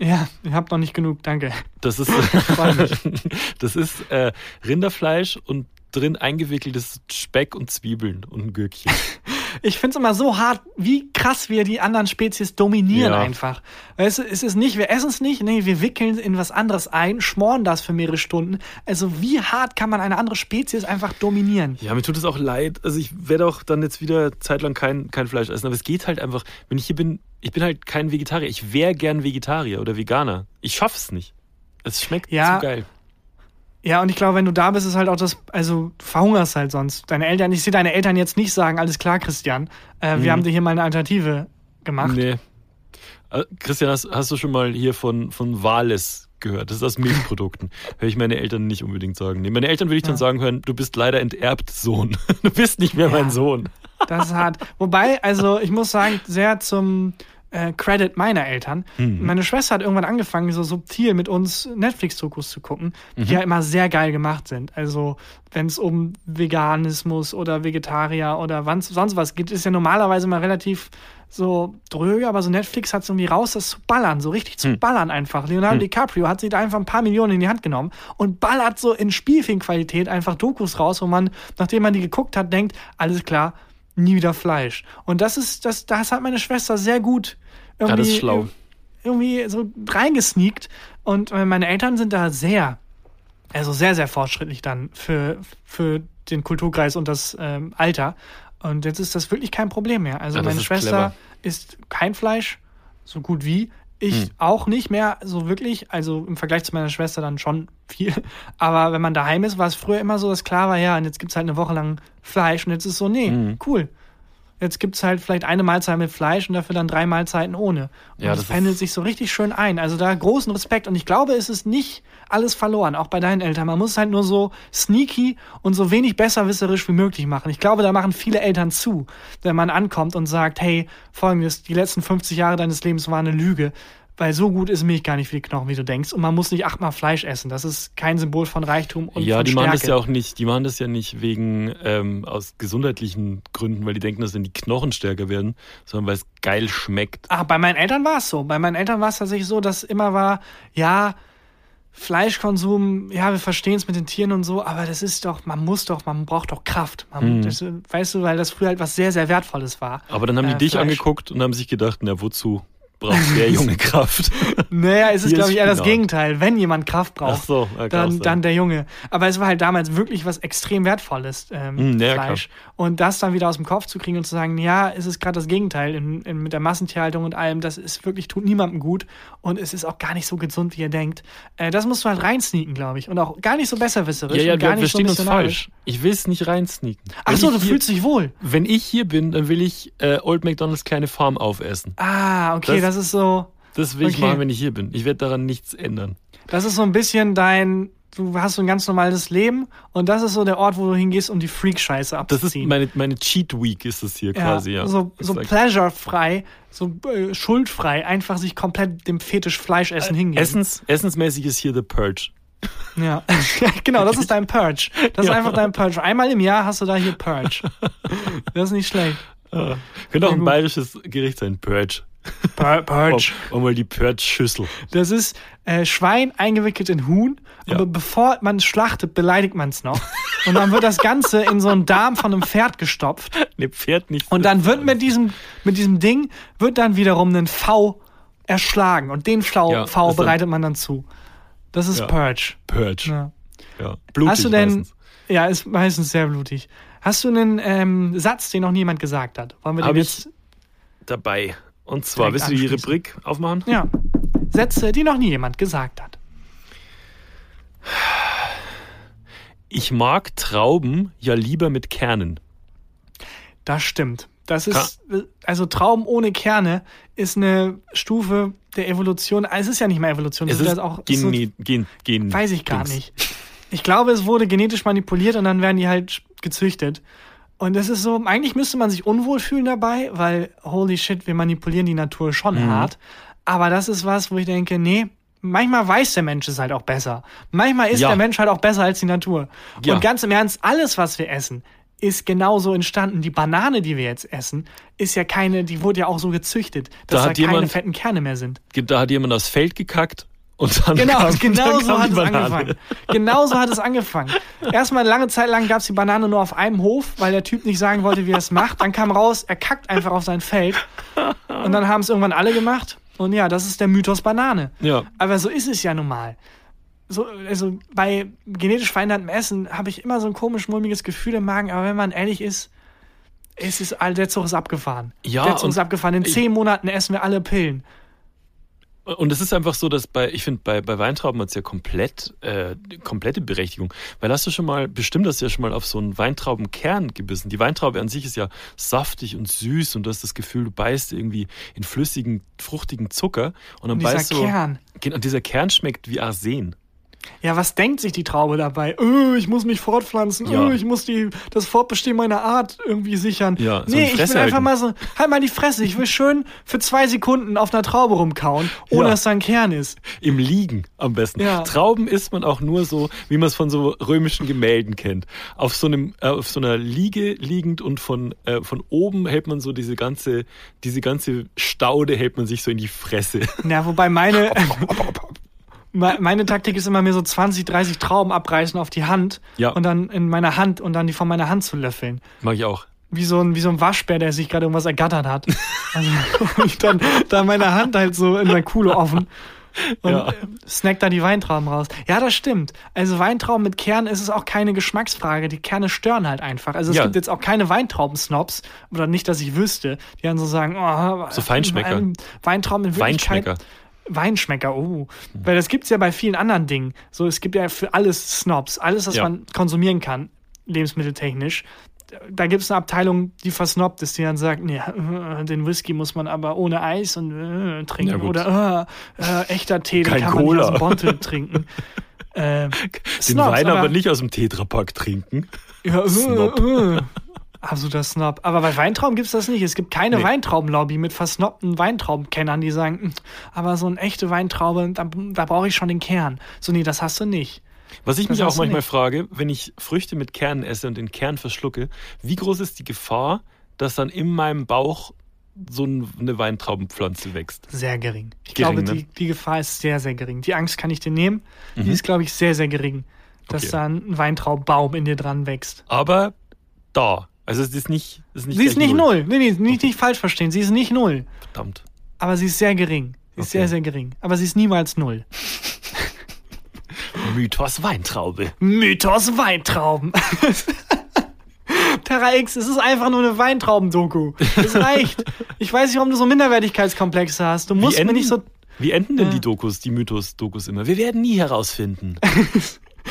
Ja, ich hab noch nicht genug, danke. Das ist, das ist äh, Rinderfleisch und drin eingewickeltes Speck und Zwiebeln und ein Gürkchen. Ich find's immer so hart, wie krass wir die anderen Spezies dominieren Ja. einfach. Du, es ist nicht, wir essen es nicht, nee, wir wickeln in was anderes ein, schmoren das für mehrere Stunden. Also wie hart kann man eine andere Spezies einfach dominieren? Ja, mir tut es auch leid. Also ich werde auch dann jetzt wieder zeitlang kein, kein Fleisch essen. Aber es geht halt einfach, wenn ich hier bin, ich bin halt kein Vegetarier. Ich wäre gern Vegetarier oder Veganer. Ich schaff's nicht. Es schmeckt Ja. zu geil. Ja, und ich glaube, wenn du da bist, ist halt auch das, also du verhungerst halt sonst. Deine Eltern, ich sehe deine Eltern jetzt nicht sagen, alles klar, Christian, äh, wir Mhm. haben dir hier mal eine Alternative gemacht. Nee. Äh, Christian, hast, hast du schon mal hier von, von Wales gehört? Das ist aus Milchprodukten. Höre ich meine Eltern nicht unbedingt sagen. Nee, meine Eltern würde ich dann Ja. sagen hören, du bist leider enterbt, Sohn. Du bist nicht mehr Ja. mein Sohn. Das ist hart. Wobei, also ich muss sagen, sehr zum äh, Credit meiner Eltern. Mhm. Meine Schwester hat irgendwann angefangen, so subtil mit uns Netflix-Dokus zu gucken, die Mhm. ja immer sehr geil gemacht sind. Also wenn es um Veganismus oder Vegetarier oder wann, sonst was geht, ist ja normalerweise mal relativ so dröge, aber so Netflix hat es irgendwie raus, das zu ballern, so richtig zu Hm. ballern einfach. Leonardo Hm. DiCaprio hat sich da einfach ein paar Millionen in die Hand genommen und ballert so in Spielfilmqualität einfach Dokus raus, wo man, nachdem man die geguckt hat, denkt, alles klar, nie wieder Fleisch. Und das ist, das, das hat meine Schwester sehr gut irgendwie, Ja, das ist schlau. irgendwie so reingesneakt. Und äh, meine Eltern sind da sehr, also sehr, sehr fortschrittlich dann für, für den Kulturkreis und das ähm, Alter. Und jetzt ist das wirklich kein Problem mehr. Also Ja, meine ist Schwester clever. isst kein Fleisch, so gut wie. Ich Hm. auch nicht mehr so wirklich. Also im Vergleich zu meiner Schwester dann schon viel. Aber wenn man daheim ist, war es früher immer so, dass klar war, ja, und jetzt gibt's halt eine Woche lang Fleisch und jetzt ist so, nee, Hm. cool. Jetzt gibt's halt vielleicht eine Mahlzeit mit Fleisch und dafür dann drei Mahlzeiten ohne. Und Ja, das, das pendelt sich so richtig schön ein. Also da großen Respekt. Und ich glaube, es ist nicht alles verloren, auch bei deinen Eltern. Man muss es halt nur so sneaky und so wenig besserwisserisch wie möglich machen. Ich glaube, da machen viele Eltern zu, wenn man ankommt und sagt, hey, folgendes, die letzten 50 Jahre deines Lebens waren eine Lüge. Weil so gut ist Milch gar nicht für die Knochen, wie du denkst. Und man muss nicht achtmal Fleisch essen. Das ist kein Symbol von Reichtum und ja, von die Stärke. machen das ja auch nicht, die machen das ja nicht wegen ähm, aus gesundheitlichen Gründen, weil die denken, dass dann die Knochen stärker werden, sondern weil es geil schmeckt. Ah, bei meinen Eltern war es so. Bei meinen Eltern war es tatsächlich so, dass immer war, ja, Fleischkonsum, ja, wir verstehen es mit den Tieren und so, aber das ist doch, man muss doch, man braucht doch Kraft. Man, Mhm. das, weißt du, weil das früher halt was sehr, sehr Wertvolles war. Aber dann haben die Äh, dich Fleisch. angeguckt und haben sich gedacht, na wozu braucht der Junge Kraft? Naja, es ist, glaube ich, eher das. Gegenteil. Wenn jemand Kraft braucht, so, ja, dann, dann der Junge. Aber es war halt damals wirklich was extrem Wertvolles, ähm, Mm, ja, Fleisch. Und das dann wieder aus dem Kopf zu kriegen und zu sagen, ja, es ist gerade das Gegenteil in, in, mit der Massentierhaltung und allem, das ist wirklich, tut niemandem gut und es ist auch gar nicht so gesund, wie ihr denkt. Äh, das musst du halt reinsneaken, glaube ich. Und auch gar nicht so besserwisserisch ja, ja, und gar wir, nicht so stehen uns falsch. Ich will es nicht reinsneaken. Ach Wenn so, ich du hier, fühlst dich wohl. Wenn ich hier bin, dann will ich äh, Old McDonalds kleine Farm aufessen. Ah, okay, das, Das- ist so, Das will ich Okay. machen, wenn ich hier bin. Ich werde daran nichts ändern. das ist so ein bisschen dein, du hast so ein ganz normales Leben und das ist so der Ort, wo du hingehst, um die Freak-Scheiße Das abzuziehen. ist meine, meine Cheat Week ist es hier quasi, ja. So, so pleasurefrei, so äh, schuldfrei, einfach sich komplett dem Fetisch Fleischessen hingeben. Essens, essensmäßig ist hier The Purge. Ja. genau, das ist dein Purge. Das ist Ja. einfach dein Purge. Einmal im Jahr hast du da hier Purge. Das ist nicht schlecht. Ah. Könnte auch Ja, ein bayerisches Gericht sein, Purge. Pur Purge. Oh, mal die Purge-Schüssel. Das ist äh, Schwein eingewickelt in Huhn, Ja. aber bevor man es schlachtet, beleidigt man es noch. Und dann wird das Ganze in so einen Darm von einem Pferd gestopft. Ne, Pferd nicht. Und dann wird mit diesem, mit diesem Ding, wird dann wiederum ein V erschlagen. Und den V, Ja, v bereitet man dann zu. Das ist Ja. Purge. Purge. Ja. Ja. Blutig Hast du denn, meistens. ja, ist meistens sehr blutig. Hast du einen ähm, Satz, den noch niemand gesagt hat? Wollen wir den Hab jetzt? dabei. Und zwar, willst du die. Rubrik aufmachen? Ja. Sätze, die noch nie jemand gesagt hat. Ich mag Trauben ja lieber mit Kernen. Das stimmt. Das ist, also Trauben ohne Kerne ist eine Stufe der Evolution. Es ist ja nicht mehr Evolution. Es das ist auch, ist so, Gen, Gen, weiß ich gar Dings. nicht. Ich glaube, es wurde genetisch manipuliert und dann werden die halt gezüchtet. Und das ist so, eigentlich müsste man sich unwohl fühlen dabei, weil holy shit, wir manipulieren die Natur schon Mhm. hart. Aber das ist was, wo ich denke, nee, manchmal weiß der Mensch es halt auch besser. Manchmal ist Ja. der Mensch halt auch besser als die Natur. Ja. Und ganz im Ernst, alles, was wir essen, ist genauso entstanden. Die Banane, die wir jetzt essen, ist ja keine, die wurde ja auch so gezüchtet, dass Da da, keine jemand- fetten Kerne mehr sind. Da hat jemand aufs Feld gekackt und dann Genau, kam, genau dann so kam hat es angefangen. Genau so hat es angefangen. Erstmal lange Zeit lang gab es die Banane nur auf einem Hof, weil der Typ nicht sagen wollte, wie er es macht. Dann kam raus, er kackt einfach auf sein Feld. Und dann haben es irgendwann alle gemacht. Und ja, das ist der Mythos Banane. Ja. Aber so ist es ja nun mal. So, also bei genetisch verändertem Essen habe ich immer so ein komisch mulmiges Gefühl im Magen, aber wenn man ehrlich ist, es ist all der Zug ist abgefahren. Ja, der Zug ist abgefahren. In zehn Monaten essen wir alle Pillen. Und es ist einfach so, dass bei, ich finde, bei, bei Weintrauben hat es ja komplett, äh, komplette Berechtigung. Weil hast du schon mal, bestimmt hast du ja schon mal auf so einen Weintraubenkern gebissen. Die Weintraube an sich ist ja saftig und süß und du hast das Gefühl, du beißt irgendwie in flüssigen, fruchtigen Zucker und dann Und dieser beißt du. Kern. Genau, dieser Kern schmeckt wie Arsen. Ja, was denkt sich die Traube dabei? Öh, ich muss mich fortpflanzen. Ja. Öh, ich muss die, das Fortbestehen meiner Art irgendwie sichern. Ja, so nee, ich will einfach mal so, halt mal die Fresse. Ich will schön für zwei Sekunden auf einer Traube rumkauen, ohne Ja. dass da ein Kern ist. Im Liegen am besten. Ja. Trauben isst man auch nur so, wie man es von so römischen Gemälden kennt. Auf so einem, äh, auf so einer Liege liegend und von, äh, von oben hält man so diese ganze, diese ganze Staude hält man sich so in die Fresse. Ja, wobei meine, me- meine Taktik ist immer mir so 20, 30 Trauben abreißen auf die Hand Ja. und dann in meiner Hand und dann die von meiner Hand zu löffeln. Mag ich auch. Wie so ein, wie so ein Waschbär, der sich gerade irgendwas ergattert hat. Also, und dann, dann meine Hand halt so in der Kuhle offen. Und Ja. snackt da die Weintrauben raus. Ja, das stimmt. Also Weintrauben mit Kern ist es auch keine Geschmacksfrage. Die Kerne stören halt einfach. Also es Ja. gibt jetzt auch keine Weintrauben-Snobs, oder nicht, dass ich wüsste, die dann so sagen, oh, So Feinschmecker. Weintrauben in Wirklichkeit. Weinschmecker. Weinschmecker, oh. Weil das gibt's ja bei vielen anderen Dingen. So, es gibt ja für alles Snobs, alles, was Ja. man konsumieren kann, lebensmitteltechnisch. Da gibt's eine Abteilung, die versnobbt ist, die dann sagt, nee, äh, den Whisky muss man aber ohne Eis und äh, Ja, trinken. gut. Oder äh, äh, echter Tee, den Kein kann man nicht Cola. aus dem Bottle trinken. Äh, Den Snobs, Wein aber nicht aus dem Tetrapack trinken. Ja, Snob. Absoluter Snob. Aber bei Weintrauben gibt's das nicht. Es gibt keine Nee. Weintraubenlobby mit versnobten Weintraubenkennern, die sagen, "Hm, aber so eine echte Weintraube, da, da brauche ich schon den Kern. So, nee, das hast du nicht. Was ich Das mich auch manchmal nicht. frage, wenn ich Früchte mit Kernen esse und den Kern verschlucke, wie groß ist die Gefahr, dass dann in meinem Bauch so ein- eine Weintraubenpflanze wächst? Sehr gering. Ich Gering, glaube, ne? die, die Gefahr ist sehr, sehr gering. Die Angst kann ich dir nehmen. Die Mhm. ist, glaube ich, sehr, sehr gering. Dass Okay. da ein Weintraubbaum in dir dran wächst. Aber da. Also es ist nicht, ist nicht Sie ist nicht null. Nee, nee, nicht, nicht falsch verstehen. Sie ist nicht null. Verdammt. Aber sie ist sehr gering. Sie ist Okay. sehr, sehr gering. Aber sie ist niemals null. Mythos Weintraube. Mythos Weintrauben. Terra X, es ist einfach nur eine Weintrauben-Doku. Es reicht. Ich weiß nicht, warum du so Minderwertigkeitskomplexe hast. Du musst mir nicht so. wie enden denn Ja. die Dokus, die Mythos-Dokus immer? Wir werden nie herausfinden.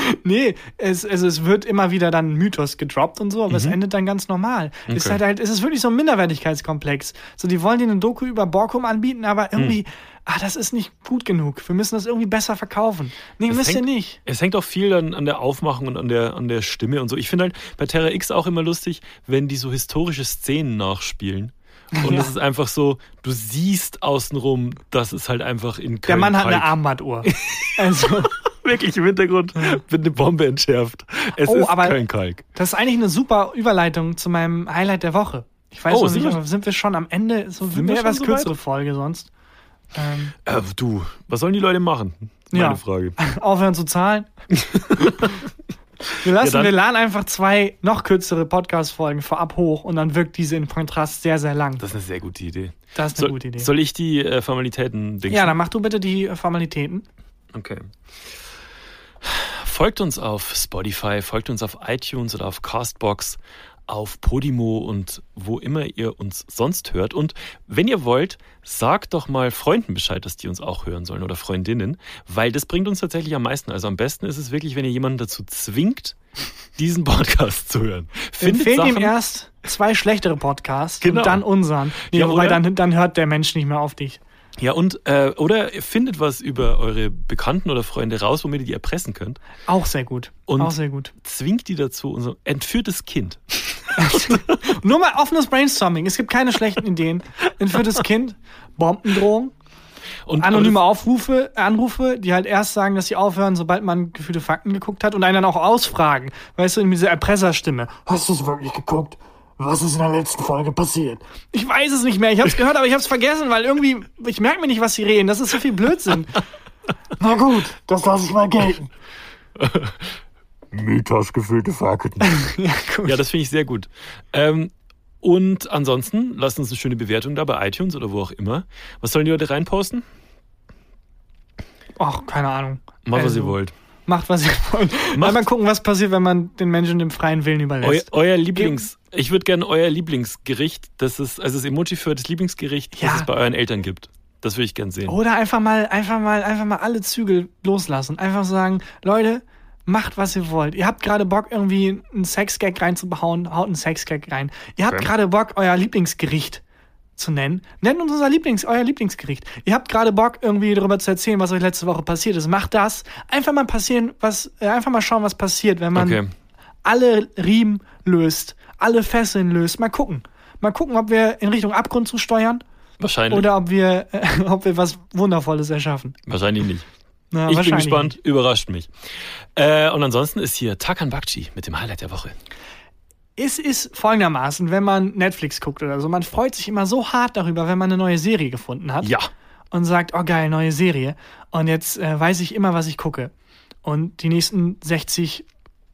Nee, es, es, es wird immer wieder dann Mythos gedroppt und so, aber es endet dann ganz normal. Es ist Mhm. Okay. halt, halt, es ist wirklich so ein Minderwertigkeitskomplex. So, die wollen dir eine Doku über Borkum anbieten, aber Mhm. irgendwie, ah, das ist nicht gut genug. Wir müssen das irgendwie besser verkaufen. Nee, Es müsst ihr hängt- nicht. Es hängt auch viel an, an der Aufmachung und an der, an der Stimme und so. Ich finde halt bei Terra X auch immer lustig, wenn die so historische Szenen nachspielen. Und Ja. es ist einfach so, du siehst außenrum, dass es halt einfach in Köln Der Mann hat eine Armbanduhr. Also, wirklich im Hintergrund wird eine Bombe entschärft. Es Oh, ist aber- Köln-Kalk. das ist eigentlich eine super Überleitung zu meinem Highlight der Woche. Ich weiß Oh, nicht, sind wir- sind wir schon am Ende? So Sind wir etwas so kürzere weit? Folge sonst. Ähm, Äh, du, was sollen die Leute machen? Meine Ja. Frage. aufhören zu zahlen. Wir lassen, Ja, wir laden einfach zwei noch kürzere Podcast-Folgen vorab hoch und dann wirkt diese in Kontrast sehr, sehr lang. Das ist eine sehr gute Idee. Das ist eine Soll, gute Idee. soll ich die äh, Formalitäten denken? ja, dann mach du bitte die äh, Formalitäten. Okay. Folgt uns auf Spotify, folgt uns auf iTunes oder auf Castbox, auf Podimo und wo immer ihr uns sonst hört. Und wenn ihr wollt, sagt doch mal Freunden Bescheid, dass die uns auch hören sollen oder Freundinnen, weil das bringt uns tatsächlich am meisten. Also am besten ist es wirklich, wenn ihr jemanden dazu zwingt, diesen Podcast zu hören. Findet Empfehlt ihm erst zwei schlechtere Podcasts Genau. und dann unseren. Nee, Ja, wobei dann, dann hört der Mensch nicht mehr auf dich. Ja und äh, oder findet was über eure Bekannten oder Freunde raus, womit ihr die erpressen könnt. Auch sehr gut. Und- Auch sehr gut. Zwingt die dazu, unser entführtes Kind. Nur mal offenes Brainstorming. Es gibt keine schlechten Ideen. Entführtes Kind, Bombendrohung, Und anonyme Aufrufe, Anrufe, die halt erst sagen, dass sie aufhören, sobald man gefühlte Fakten geguckt hat und einen dann auch ausfragen. Weißt du, in dieser Erpresserstimme. Hast du es wirklich geguckt? Was ist in der letzten Folge passiert? Ich weiß es nicht mehr. Ich habe es gehört, aber ich habe es vergessen, weil irgendwie, ich merke mir nicht, was sie reden. Das ist so viel Blödsinn. Na gut, das lasse ich mal gelten. Mythos gefüllte Fakten. Ja, gut. Ja, das finde ich sehr gut. Ähm, und ansonsten, lasst uns eine schöne Bewertung da bei iTunes oder wo auch immer. Was sollen die Leute reinposten? Ach, keine Ahnung. Macht, was Also, ihr wollt. Macht, was ihr wollt. Mal, gucken, was passiert, wenn man den Menschen dem freien Willen Eu, überlässt. euer Lieblings... Ich würde gerne euer Lieblingsgericht, das ist, also das Emoji für das Lieblingsgericht, Ja. das es bei euren Eltern gibt. Das würde ich gern sehen. Oder einfach mal, einfach mal, einfach mal alle Zügel loslassen. Einfach sagen, Leute, macht was ihr wollt. Ihr habt gerade Bock, irgendwie einen Sexgag reinzubauen, haut einen Sexgag rein. Ihr habt Okay. gerade Bock, euer Lieblingsgericht zu nennen. Nennt uns unser Lieblings, euer Lieblingsgericht. Ihr habt gerade Bock, irgendwie darüber zu erzählen, was euch letzte Woche passiert ist. Macht das. Einfach mal passieren, was, äh, einfach mal schauen, was passiert, wenn man Okay. alle Riemen löst, alle Fesseln löst. Mal gucken. Mal gucken, ob wir in Richtung Abgrund zu steuern Wahrscheinlich. oder ob wir, äh, ob wir was Wundervolles erschaffen. Wahrscheinlich nicht. Na, ich bin gespannt. nicht. Überrascht mich. Äh, und ansonsten ist hier Takan Bakci mit dem Highlight der Woche. Es ist folgendermaßen, wenn man Netflix guckt oder so, man freut sich immer so hart darüber, wenn man eine neue Serie gefunden hat. Ja. Und sagt, oh geil, neue Serie. Und jetzt äh, weiß ich immer, was ich gucke. Und die nächsten 60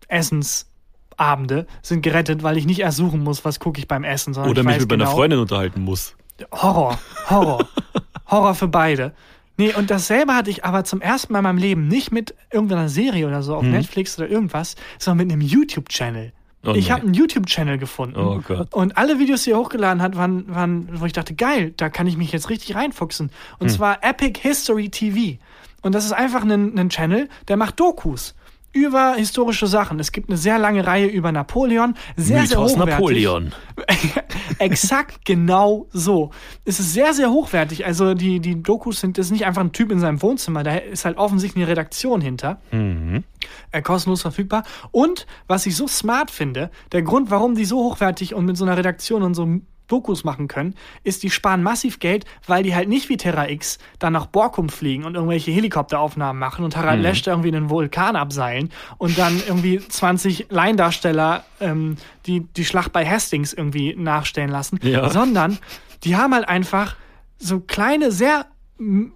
Essensabende sind gerettet, weil ich nicht erst suchen muss, was gucke ich beim Essen, sondern Oder ich mich mit meiner genau, Freundin unterhalten muss. Horror, Horror. Horror für beide. Nee, und dasselbe hatte ich aber zum ersten Mal in meinem Leben nicht mit irgendeiner Serie oder so auf Mhm. Netflix oder irgendwas, sondern mit einem YouTube-Channel. Oh ich habe einen YouTube-Channel gefunden. Oh Gott. Und alle Videos, die er hochgeladen hat, waren, waren, wo ich dachte, geil, da kann ich mich jetzt richtig reinfuchsen. Und Hm. zwar Epic History TV. Und das ist einfach ein, ein Channel, der macht Dokus über historische Sachen. Es gibt eine sehr lange Reihe über Napoleon. Sehr, sehr Mythos hochwertig. Napoleon. Exakt genau so. Es ist sehr, sehr hochwertig. Also die, die Dokus sind, das ist nicht einfach ein Typ in seinem Wohnzimmer, da ist halt offensichtlich eine Redaktion hinter. Mhm. Äh, kostenlos verfügbar. Und was ich so smart finde, der Grund, warum die so hochwertig und mit so einer Redaktion und so Dokus machen können, ist, die sparen massiv Geld, weil die halt nicht wie Terra X dann nach Borkum fliegen und irgendwelche Helikopteraufnahmen machen und Harald Lesch da irgendwie einen Vulkan abseilen und dann irgendwie 20 Laiendarsteller ähm, die, die Schlacht bei Hastings irgendwie nachstellen lassen, Ja. sondern die haben halt einfach so kleine, sehr,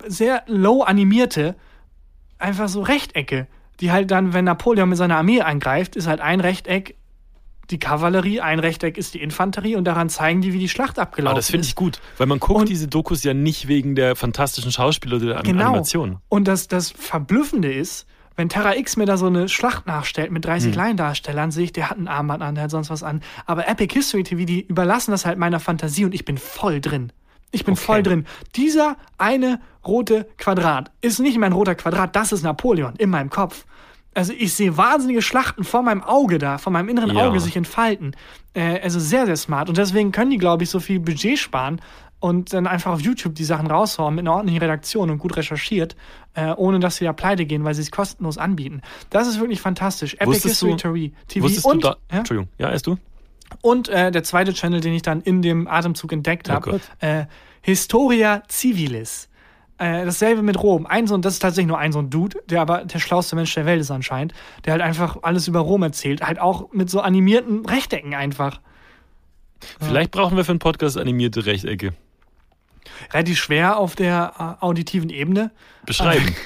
sehr low animierte einfach so Rechtecke, die halt dann, wenn Napoleon mit seiner Armee angreift, ist halt ein Rechteck die Kavallerie, ein Rechteck ist die Infanterie und daran zeigen die, wie die Schlacht abgelaufen Aber Ah, das finde ist. ich gut, weil man guckt Und- diese Dokus ja nicht wegen der fantastischen Schauspieler oder der Genau. Animation. Und das, das Verblüffende ist, wenn Terra X mir da so eine Schlacht nachstellt mit 30 Hm. Laiendarstellern, sehe ich, der hat ein Armband an, der hat sonst was an. Aber Epic History TV, die überlassen das halt meiner Fantasie und ich bin voll drin. Ich bin Okay. voll drin. Dieser eine rote Quadrat ist nicht mein roter Quadrat, das ist Napoleon in meinem Kopf. Also ich sehe wahnsinnige Schlachten vor meinem Auge da, vor meinem inneren Ja. Auge sich entfalten. Äh, also sehr, sehr smart. Und deswegen können die, glaube ich, so viel Budget sparen und dann einfach auf YouTube die Sachen raushauen mit einer ordentlichen Redaktion und gut recherchiert, äh, ohne dass sie da pleite gehen, weil sie es kostenlos anbieten. Das ist wirklich fantastisch. Epic Wusstest History du- TV. Wusstest und, du da. ja? Entschuldigung, ja, erst du? Und äh, der zweite Channel, den ich dann in dem Atemzug entdeckt Oh habe, äh, Historia Civilis. Äh, dasselbe mit Rom. Ein so ein, das ist tatsächlich nur ein so ein Dude, der aber der schlauste Mensch der Welt ist anscheinend, der halt einfach alles über Rom erzählt, halt auch mit so animierten Rechtecken einfach. Vielleicht brauchen wir für einen Podcast animierte Rechtecke. Relativ schwer auf der äh, auditiven Ebene. Beschreiben.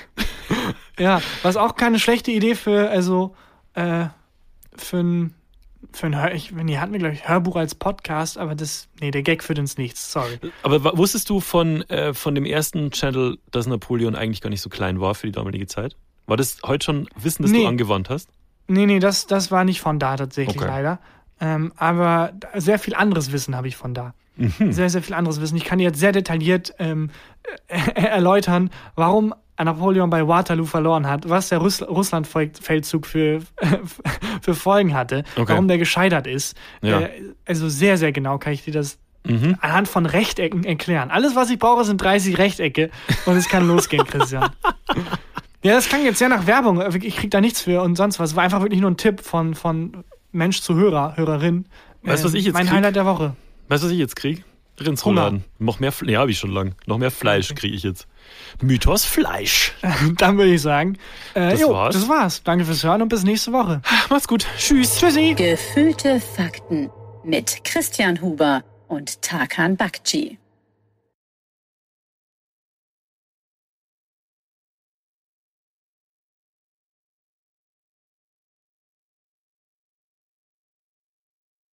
Ja, was auch keine schlechte Idee für, also, äh, für ein, für ein Hör, ich, nee, hatten wir, glaube ich, Hörbuch als Podcast, aber das, nee, der Gag führt ins Nichts, sorry. Aber wusstest du von, äh, von dem ersten Channel, dass Napoleon eigentlich gar nicht so klein war für die damalige Zeit? War das heute schon Wissen, das Nee. du angewandt hast? Nee, nee, das, das war nicht von da tatsächlich Okay. leider. Ähm, aber sehr viel anderes Wissen habe ich von da. Mhm. Sehr, sehr viel anderes Wissen. Ich kann dir jetzt sehr detailliert ähm, äh, erläutern, warum Napoleon bei Waterloo verloren hat, was der Russ Russlandfeldzug für, für Folgen hatte, Okay. warum der gescheitert ist. Ja. Äh, also sehr, sehr genau kann ich dir das Mhm. anhand von Rechtecken erklären. Alles, was ich brauche, sind 30 Rechtecke und es kann losgehen, Christian. Ja, das klang jetzt sehr nach Werbung. Ich krieg da nichts für und sonst was. War einfach wirklich nur ein Tipp von, von Mensch zu Hörer, Hörerin. Weißt du, was ich jetzt Mein krieg? Highlight der Woche. Weißt du, was ich jetzt krieg? Rindsrouladen. Noch mehr, ja, habe ich schon lang. Noch mehr Fleisch kriege ich jetzt. Mythos Fleisch. Dann würde ich sagen, äh, Das jo, war's. das war's. Danke fürs Hören und bis nächste Woche. Macht's gut. Tschüss. Tschüssi. Gefühlte Fakten mit Christian Huber und Tarkan Bakci.